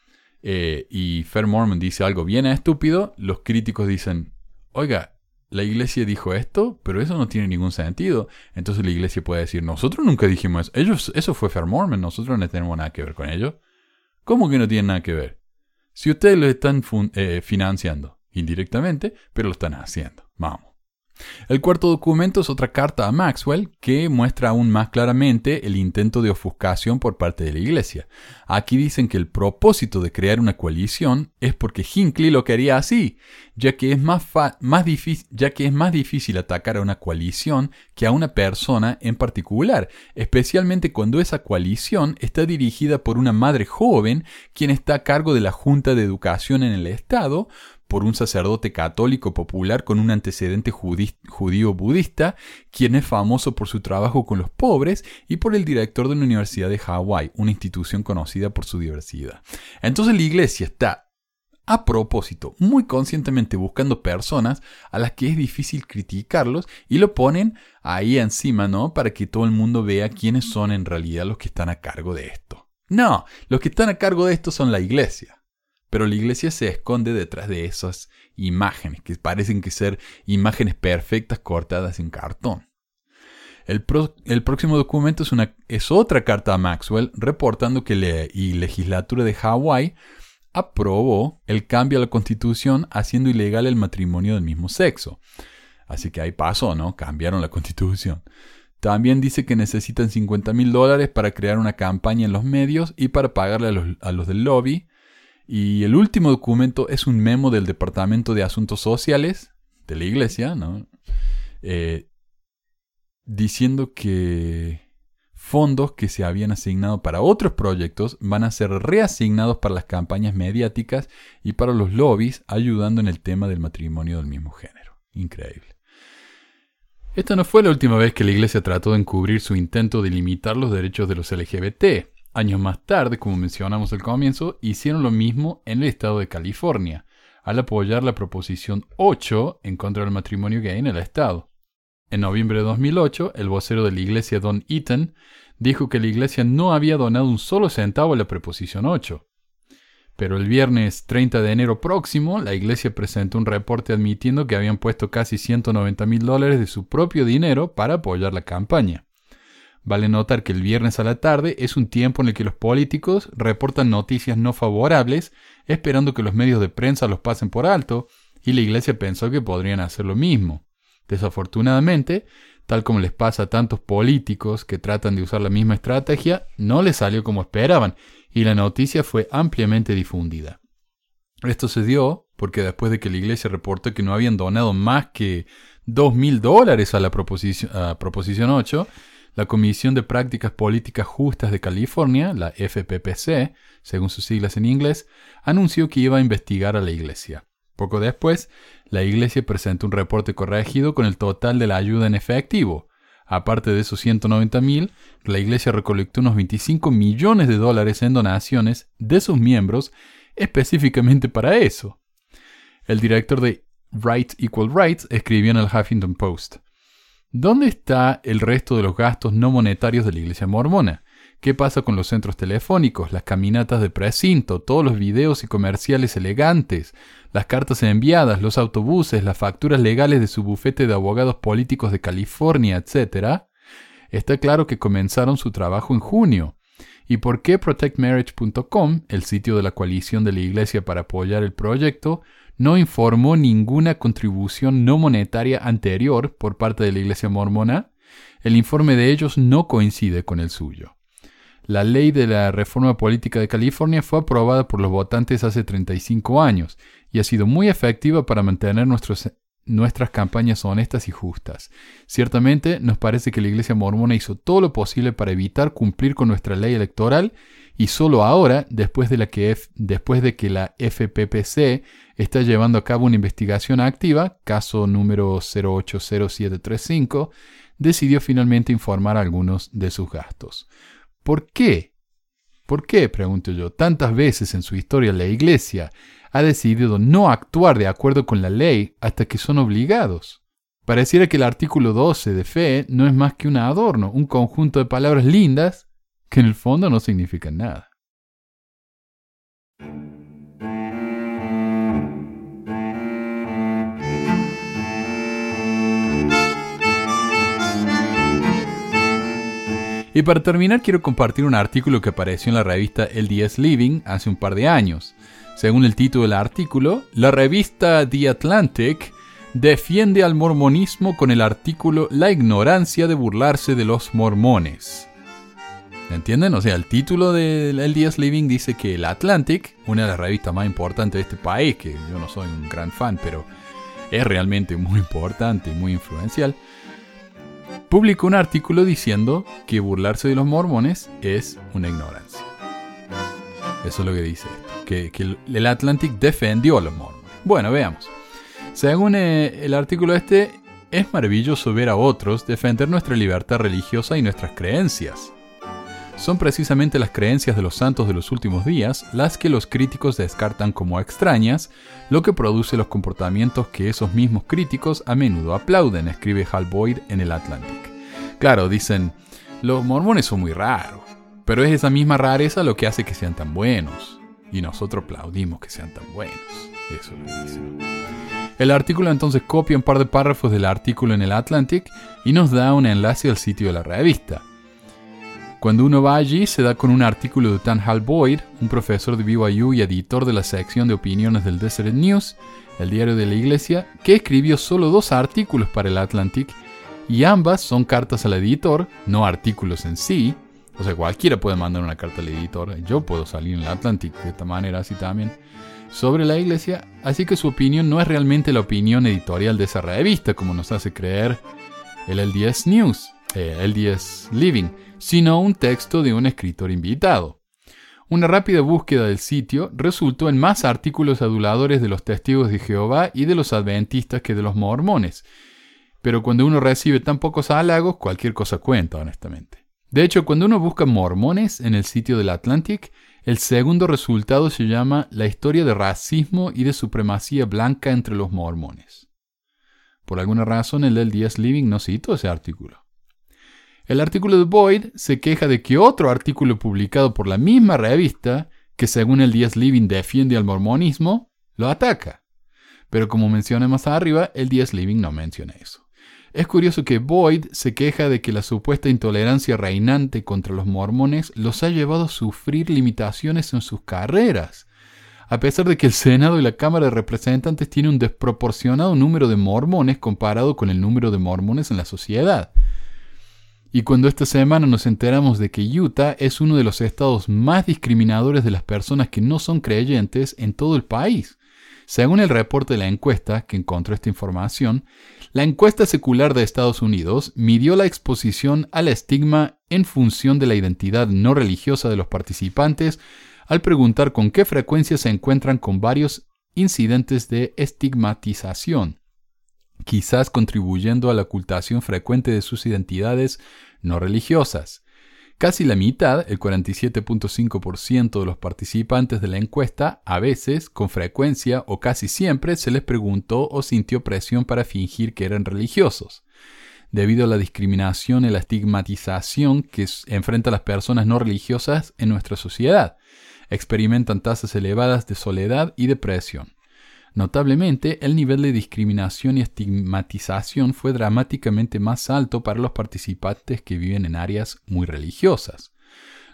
eh, y Fair Mormon dice algo bien estúpido, los críticos dicen, oiga, la iglesia dijo esto, pero eso no tiene ningún sentido. Entonces la iglesia puede decir, nosotros nunca dijimos eso. Ellos, eso fue Fair Mormon, nosotros no tenemos nada que ver con ello. ¿Cómo que no tienen nada que ver? Si ustedes lo están eh, financiando indirectamente, pero lo están haciendo. Vamos. El cuarto documento es otra carta a Maxwell que muestra aún más claramente el intento de ofuscación por parte de la Iglesia. Aquí dicen que el propósito de crear una coalición es porque Hinckley lo quería así, ya que, es más, más ya que es más difícil atacar a una coalición que a una persona en particular, especialmente cuando esa coalición está dirigida por una madre joven quien está a cargo de la Junta de Educación en el Estado, por un sacerdote católico popular con un antecedente judío budista, quien es famoso por su trabajo con los pobres, y por el director de la Universidad de Hawái, una institución conocida por su diversidad. Entonces la iglesia está a propósito, muy conscientemente buscando personas a las que es difícil criticarlos y lo ponen ahí encima, ¿no? Para que todo el mundo vea quiénes son en realidad los que están a cargo de esto. No, los que están a cargo de esto son la iglesia. Pero la iglesia se esconde detrás de esas imágenes, que parecen que ser imágenes perfectas cortadas en cartón. El, próximo documento es, una, otra carta a Maxwell reportando que la legislatura de Hawái aprobó el cambio a la constitución haciendo ilegal el matrimonio del mismo sexo. Así que ahí pasó, ¿no? Cambiaron la constitución. También dice que necesitan 50 mil dólares para crear una campaña en los medios y para pagarle a los, a los del lobby y el último documento es un memo del Departamento de Asuntos Sociales de la Iglesia, ¿no? Eh, diciendo que fondos que se habían asignado para otros proyectos van a ser reasignados para las campañas mediáticas y para los lobbies, ayudando en el tema del matrimonio del mismo género. Increíble. Esta no fue la última vez que la Iglesia trató de encubrir su intento de limitar los derechos de los LGBT. Años más tarde, como mencionamos al comienzo, hicieron lo mismo en el estado de California, al apoyar la proposición 8 en contra del matrimonio gay en el estado. En noviembre de 2008, el vocero de la iglesia Don Eaton dijo que la iglesia no había donado un solo centavo a la proposición 8. Pero el viernes 30 de enero próximo, la iglesia presentó un reporte admitiendo que habían puesto casi 190 mil dólares de su propio dinero para apoyar la campaña. Vale notar que el viernes a la tarde es un tiempo en el que los políticos reportan noticias no favorables, esperando que los medios de prensa los pasen por alto, y la iglesia pensó que podrían hacer lo mismo. Desafortunadamente, tal como les pasa a tantos políticos que tratan de usar la misma estrategia, no les salió como esperaban, y la noticia fue ampliamente difundida. Esto se dio porque después de que la iglesia reportó que no habían donado más que dos mil dólares a la proposición, a proposición 8, la Comisión de Prácticas Políticas Justas de California, la FPPC, según sus siglas en inglés, anunció que iba a investigar a la Iglesia. Poco después, la Iglesia presentó un reporte corregido con el total de la ayuda en efectivo. Aparte de esos 190 mil, la Iglesia recolectó unos 25 millones de dólares en donaciones de sus miembros específicamente para eso. El director de Right Equal Rights escribió en el Huffington Post. ¿Dónde está el resto de los gastos no monetarios de la iglesia mormona? ¿Qué pasa con los centros telefónicos, las caminatas de precinto, todos los videos y comerciales elegantes, las cartas enviadas, los autobuses, las facturas legales de su bufete de abogados políticos de California, etc.? Está claro que comenzaron su trabajo en junio. ¿Y por qué protectmarriage.com, el sitio de la coalición de la iglesia para apoyar el proyecto, no informó ninguna contribución no monetaria anterior por parte de la Iglesia mormona, el informe de ellos no coincide con el suyo. La ley de la reforma política de California fue aprobada por los votantes hace 35 años y ha sido muy efectiva para mantener nuestras campañas honestas y justas. Ciertamente nos parece que la Iglesia mormona hizo todo lo posible para evitar cumplir con nuestra ley electoral y solo ahora, después de, que después de que la FPPC está llevando a cabo una investigación activa, caso número 080735, decidió finalmente informar algunos de sus gastos. ¿Por qué? ¿Por qué, pregunto yo, tantas veces en su historia la Iglesia ha decidido no actuar de acuerdo con la ley hasta que son obligados? Pareciera que el artículo 12 de fe no es más que un adorno, un conjunto de palabras lindas que en el fondo no significan nada. Y para terminar quiero compartir un artículo que apareció en la revista LDS Living hace un par de años. Según el título del artículo, la revista The Atlantic defiende al mormonismo con el artículo La ignorancia de burlarse de los mormones. ¿Entienden? O sea, el título del LDS Living dice que el Atlantic, una de las revistas más importantes de este país, que yo no soy un gran fan, pero es realmente muy importante muy influencial, publicó un artículo diciendo que burlarse de los mormones es una ignorancia. Eso es lo que dice esto, que, el Atlantic defendió a los mormones. Bueno, veamos. Según eh, el artículo este, es maravilloso ver a otros defender nuestra libertad religiosa y nuestras creencias. Son precisamente las creencias de los santos de los últimos días las que los críticos descartan como extrañas, lo que produce los comportamientos que esos mismos críticos a menudo aplauden, escribe Hal Boyd en el Atlantic. Claro, dicen, los mormones son muy raros, pero es esa misma rareza lo que hace que sean tan buenos, y nosotros aplaudimos que sean tan buenos. Eso lo dicen. El artículo entonces copia un par de párrafos del artículo en el Atlantic y nos da un enlace al sitio de la revista. Cuando uno va allí, se da con un artículo de Tan Hal Boyd, un profesor de BYU y editor de la sección de opiniones del Desert News, el diario de la iglesia, que escribió solo dos artículos para el Atlantic, y ambas son cartas al editor, no artículos en sí. O sea, cualquiera puede mandar una carta al editor, yo puedo salir en el Atlantic de esta manera así también, sobre la iglesia, así que su opinión no es realmente la opinión editorial de esa revista, como nos hace creer el LDS News, eh, LDS Living sino un texto de un escritor invitado. Una rápida búsqueda del sitio resultó en más artículos aduladores de los testigos de Jehová y de los adventistas que de los mormones. Pero cuando uno recibe tan pocos halagos, cualquier cosa cuenta, honestamente. De hecho, cuando uno busca mormones en el sitio del Atlantic, el segundo resultado se llama La historia de racismo y de supremacía blanca entre los mormones. Por alguna razón, el Díaz Living no citó ese artículo. El artículo de Boyd se queja de que otro artículo publicado por la misma revista, que según el Díaz Living defiende al mormonismo, lo ataca. Pero como mencioné más arriba, el Díaz Living no menciona eso. Es curioso que Boyd se queja de que la supuesta intolerancia reinante contra los mormones los ha llevado a sufrir limitaciones en sus carreras, a pesar de que el Senado y la Cámara de Representantes tienen un desproporcionado número de mormones comparado con el número de mormones en la sociedad. Y cuando esta semana nos enteramos de que Utah es uno de los estados más discriminadores de las personas que no son creyentes en todo el país. Según el reporte de la encuesta que encontró esta información, la encuesta secular de Estados Unidos midió la exposición al estigma en función de la identidad no religiosa de los participantes al preguntar con qué frecuencia se encuentran con varios incidentes de estigmatización quizás contribuyendo a la ocultación frecuente de sus identidades no religiosas. Casi la mitad, el 47.5% de los participantes de la encuesta, a veces, con frecuencia o casi siempre, se les preguntó o sintió presión para fingir que eran religiosos. Debido a la discriminación y la estigmatización que enfrentan las personas no religiosas en nuestra sociedad, experimentan tasas elevadas de soledad y depresión. Notablemente, el nivel de discriminación y estigmatización fue dramáticamente más alto para los participantes que viven en áreas muy religiosas.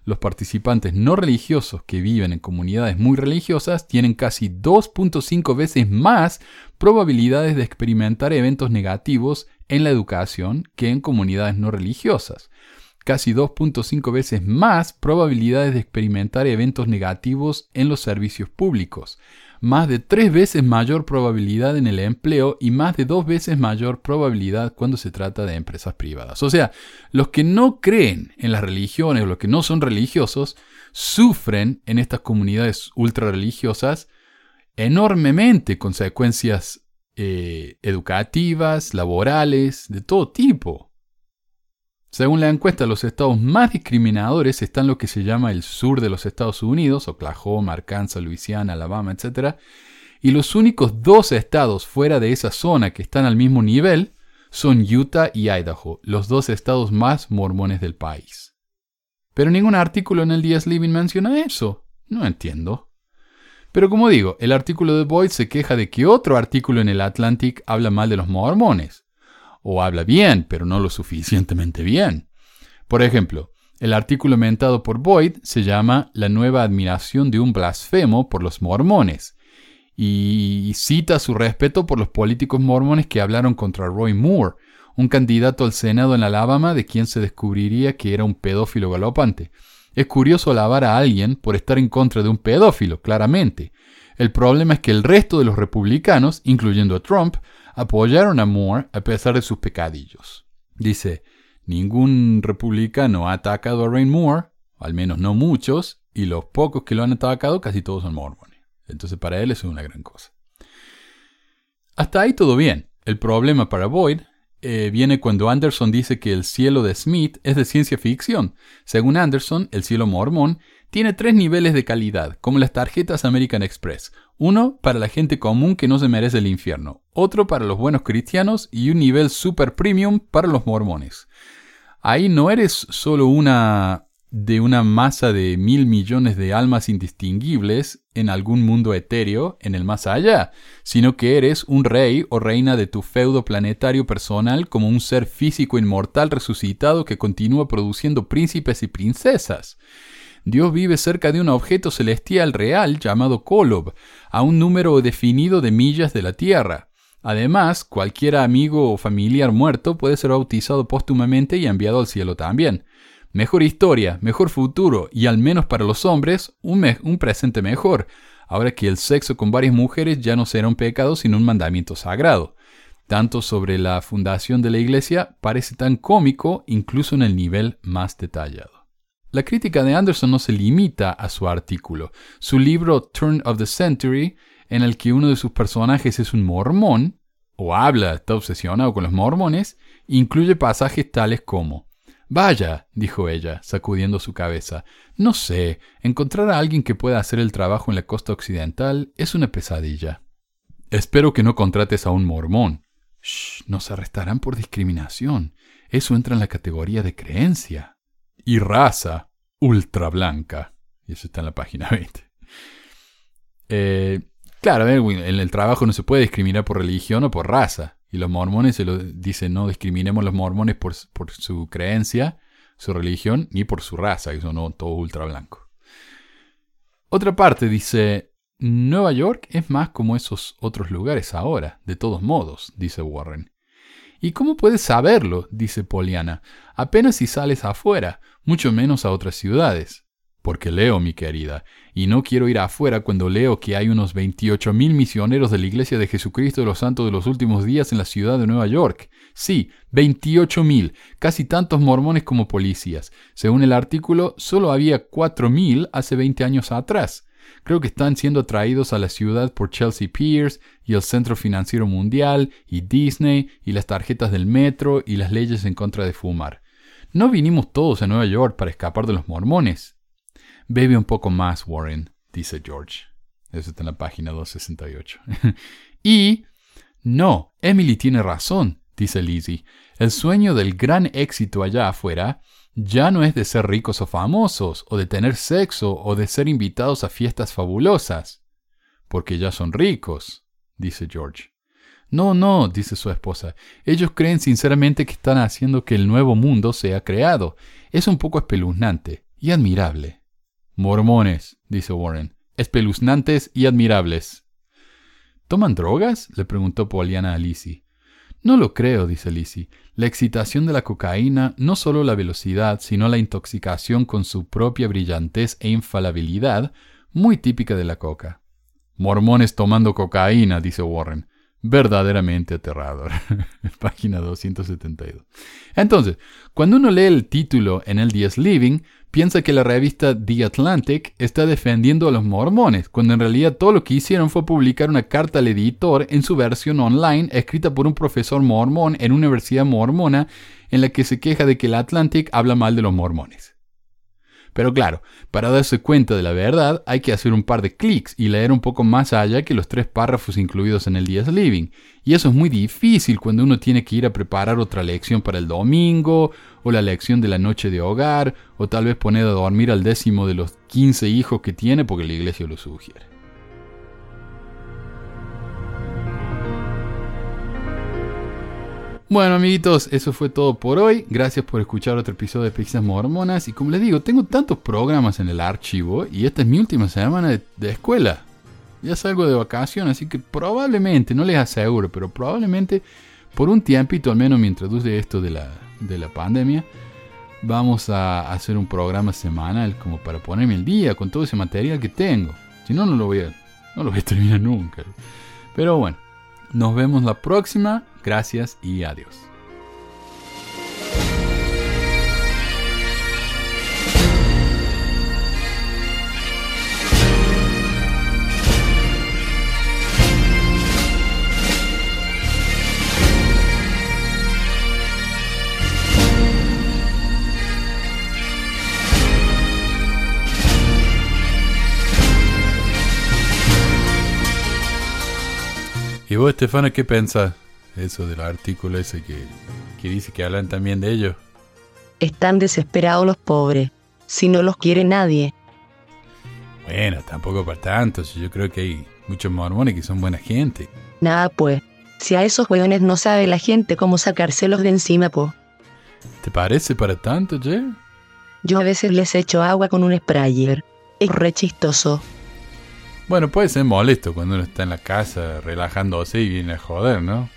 Los participantes no religiosos que viven en comunidades muy religiosas tienen casi 2.5 veces más probabilidades de experimentar eventos negativos en la educación que en comunidades no religiosas. Casi 2.5 veces más probabilidades de experimentar eventos negativos en los servicios públicos más de tres veces mayor probabilidad en el empleo y más de dos veces mayor probabilidad cuando se trata de empresas privadas. O sea, los que no creen en las religiones o los que no son religiosos sufren en estas comunidades ultra religiosas enormemente consecuencias eh, educativas, laborales, de todo tipo. Según la encuesta, los estados más discriminadores están lo que se llama el sur de los Estados Unidos, Oklahoma, Arkansas, Luisiana, Alabama, etc. Y los únicos dos estados fuera de esa zona que están al mismo nivel son Utah y Idaho, los dos estados más mormones del país. Pero ningún artículo en el DS Living menciona eso. No entiendo. Pero como digo, el artículo de Boyd se queja de que otro artículo en el Atlantic habla mal de los mormones. O habla bien, pero no lo suficientemente bien. Por ejemplo, el artículo mentado por Boyd se llama La nueva admiración de un blasfemo por los mormones y cita su respeto por los políticos mormones que hablaron contra Roy Moore, un candidato al Senado en Alabama de quien se descubriría que era un pedófilo galopante. Es curioso alabar a alguien por estar en contra de un pedófilo, claramente. El problema es que el resto de los republicanos, incluyendo a Trump, apoyaron a Moore a pesar de sus pecadillos. Dice, ningún republicano ha atacado a Rain Moore, al menos no muchos, y los pocos que lo han atacado casi todos son mormones. Entonces para él es una gran cosa. Hasta ahí todo bien. El problema para Boyd eh, viene cuando Anderson dice que el cielo de Smith es de ciencia ficción. Según Anderson, el cielo mormón tiene tres niveles de calidad, como las tarjetas American Express. Uno para la gente común que no se merece el infierno, otro para los buenos cristianos y un nivel super premium para los mormones. Ahí no eres solo una de una masa de mil millones de almas indistinguibles en algún mundo etéreo en el más allá, sino que eres un rey o reina de tu feudo planetario personal como un ser físico inmortal resucitado que continúa produciendo príncipes y princesas. Dios vive cerca de un objeto celestial real llamado Kolob, a un número definido de millas de la Tierra. Además, cualquier amigo o familiar muerto puede ser bautizado póstumamente y enviado al cielo también mejor historia, mejor futuro y al menos para los hombres, un, presente mejor, ahora que el sexo con varias mujeres ya no será un pecado sino un mandamiento sagrado. Tanto sobre la fundación de la iglesia parece tan cómico incluso en el nivel más detallado. La crítica de Anderson no se limita a su artículo. Su libro Turn of the Century, en el que uno de sus personajes es un mormón, o habla, está obsesionado con los mormones, incluye pasajes tales como Vaya, dijo ella, sacudiendo su cabeza. No sé, encontrar a alguien que pueda hacer el trabajo en la costa occidental es una pesadilla. Espero que no contrates a un mormón. Shh, nos arrestarán por discriminación. Eso entra en la categoría de creencia. Y raza, ultra blanca. Y eso está en la página 20. Eh, claro, en el trabajo no se puede discriminar por religión o por raza. Y los mormones se lo dicen, no discriminemos a los mormones por, su creencia, su religión, ni por su raza, que son todo ultra blanco. Otra parte dice, Nueva York es más como esos otros lugares ahora, de todos modos, dice Warren. ¿Y cómo puedes saberlo? dice Poliana. Apenas si sales afuera, mucho menos a otras ciudades porque leo, mi querida, y no quiero ir afuera cuando leo que hay unos 28 mil misioneros de la Iglesia de Jesucristo de los Santos de los Últimos Días en la ciudad de Nueva York. Sí, 28 mil, casi tantos mormones como policías. Según el artículo, solo había 4 mil hace 20 años atrás. Creo que están siendo atraídos a la ciudad por Chelsea Piers y el Centro Financiero Mundial y Disney y las tarjetas del metro y las leyes en contra de fumar. No vinimos todos a Nueva York para escapar de los mormones. Bebe un poco más, Warren, dice George. Eso está en la página 268. y no, Emily tiene razón, dice Lizzie. El sueño del gran éxito allá afuera ya no es de ser ricos o famosos, o de tener sexo, o de ser invitados a fiestas fabulosas. Porque ya son ricos, dice George. No, no, dice su esposa. Ellos creen sinceramente que están haciendo que el nuevo mundo sea creado. Es un poco espeluznante y admirable. Mormones, dice Warren, espeluznantes y admirables. ¿Toman drogas? le preguntó Poliana a Lizzie. No lo creo, dice Lizzie. La excitación de la cocaína, no solo la velocidad, sino la intoxicación con su propia brillantez e infalabilidad, muy típica de la coca. Mormones tomando cocaína, dice Warren. Verdaderamente aterrador. Página 272. Entonces, cuando uno lee el título en el DS Living, piensa que la revista The Atlantic está defendiendo a los mormones, cuando en realidad todo lo que hicieron fue publicar una carta al editor en su versión online escrita por un profesor mormón en una universidad mormona en la que se queja de que el Atlantic habla mal de los mormones. Pero claro, para darse cuenta de la verdad hay que hacer un par de clics y leer un poco más allá que los tres párrafos incluidos en el Días Living. Y eso es muy difícil cuando uno tiene que ir a preparar otra lección para el domingo, o la lección de la noche de hogar, o tal vez poner a dormir al décimo de los 15 hijos que tiene porque la iglesia lo sugiere. Bueno, amiguitos, eso fue todo por hoy. Gracias por escuchar otro episodio de Pizzas Mormonas. Y como les digo, tengo tantos programas en el archivo y esta es mi última semana de, escuela. Ya salgo de vacación, así que probablemente, no les aseguro, pero probablemente por un tiempito, al menos mientras dure esto de la, de la pandemia, vamos a hacer un programa semanal como para ponerme el día con todo ese material que tengo. Si no, no lo voy a, no lo voy a terminar nunca. Pero bueno, nos vemos la próxima. Gracias y adiós. ¿Y vos, Estefano, qué pensás? Eso del artículo ese que, que dice que hablan también de ellos. Están desesperados los pobres. Si no los quiere nadie. Bueno, tampoco para tanto. Yo creo que hay muchos mormones que son buena gente. Nada, pues. Si a esos hueones no sabe la gente cómo sacárselos de encima, pues. ¿Te parece para tanto, Che? Yo a veces les echo agua con un sprayer. Es re chistoso. Bueno, puede ser molesto cuando uno está en la casa relajándose y viene a joder, ¿no?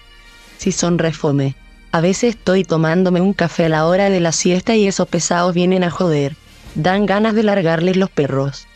Si son refome. A veces estoy tomándome un café a la hora de la siesta y esos pesados vienen a joder. Dan ganas de largarles los perros.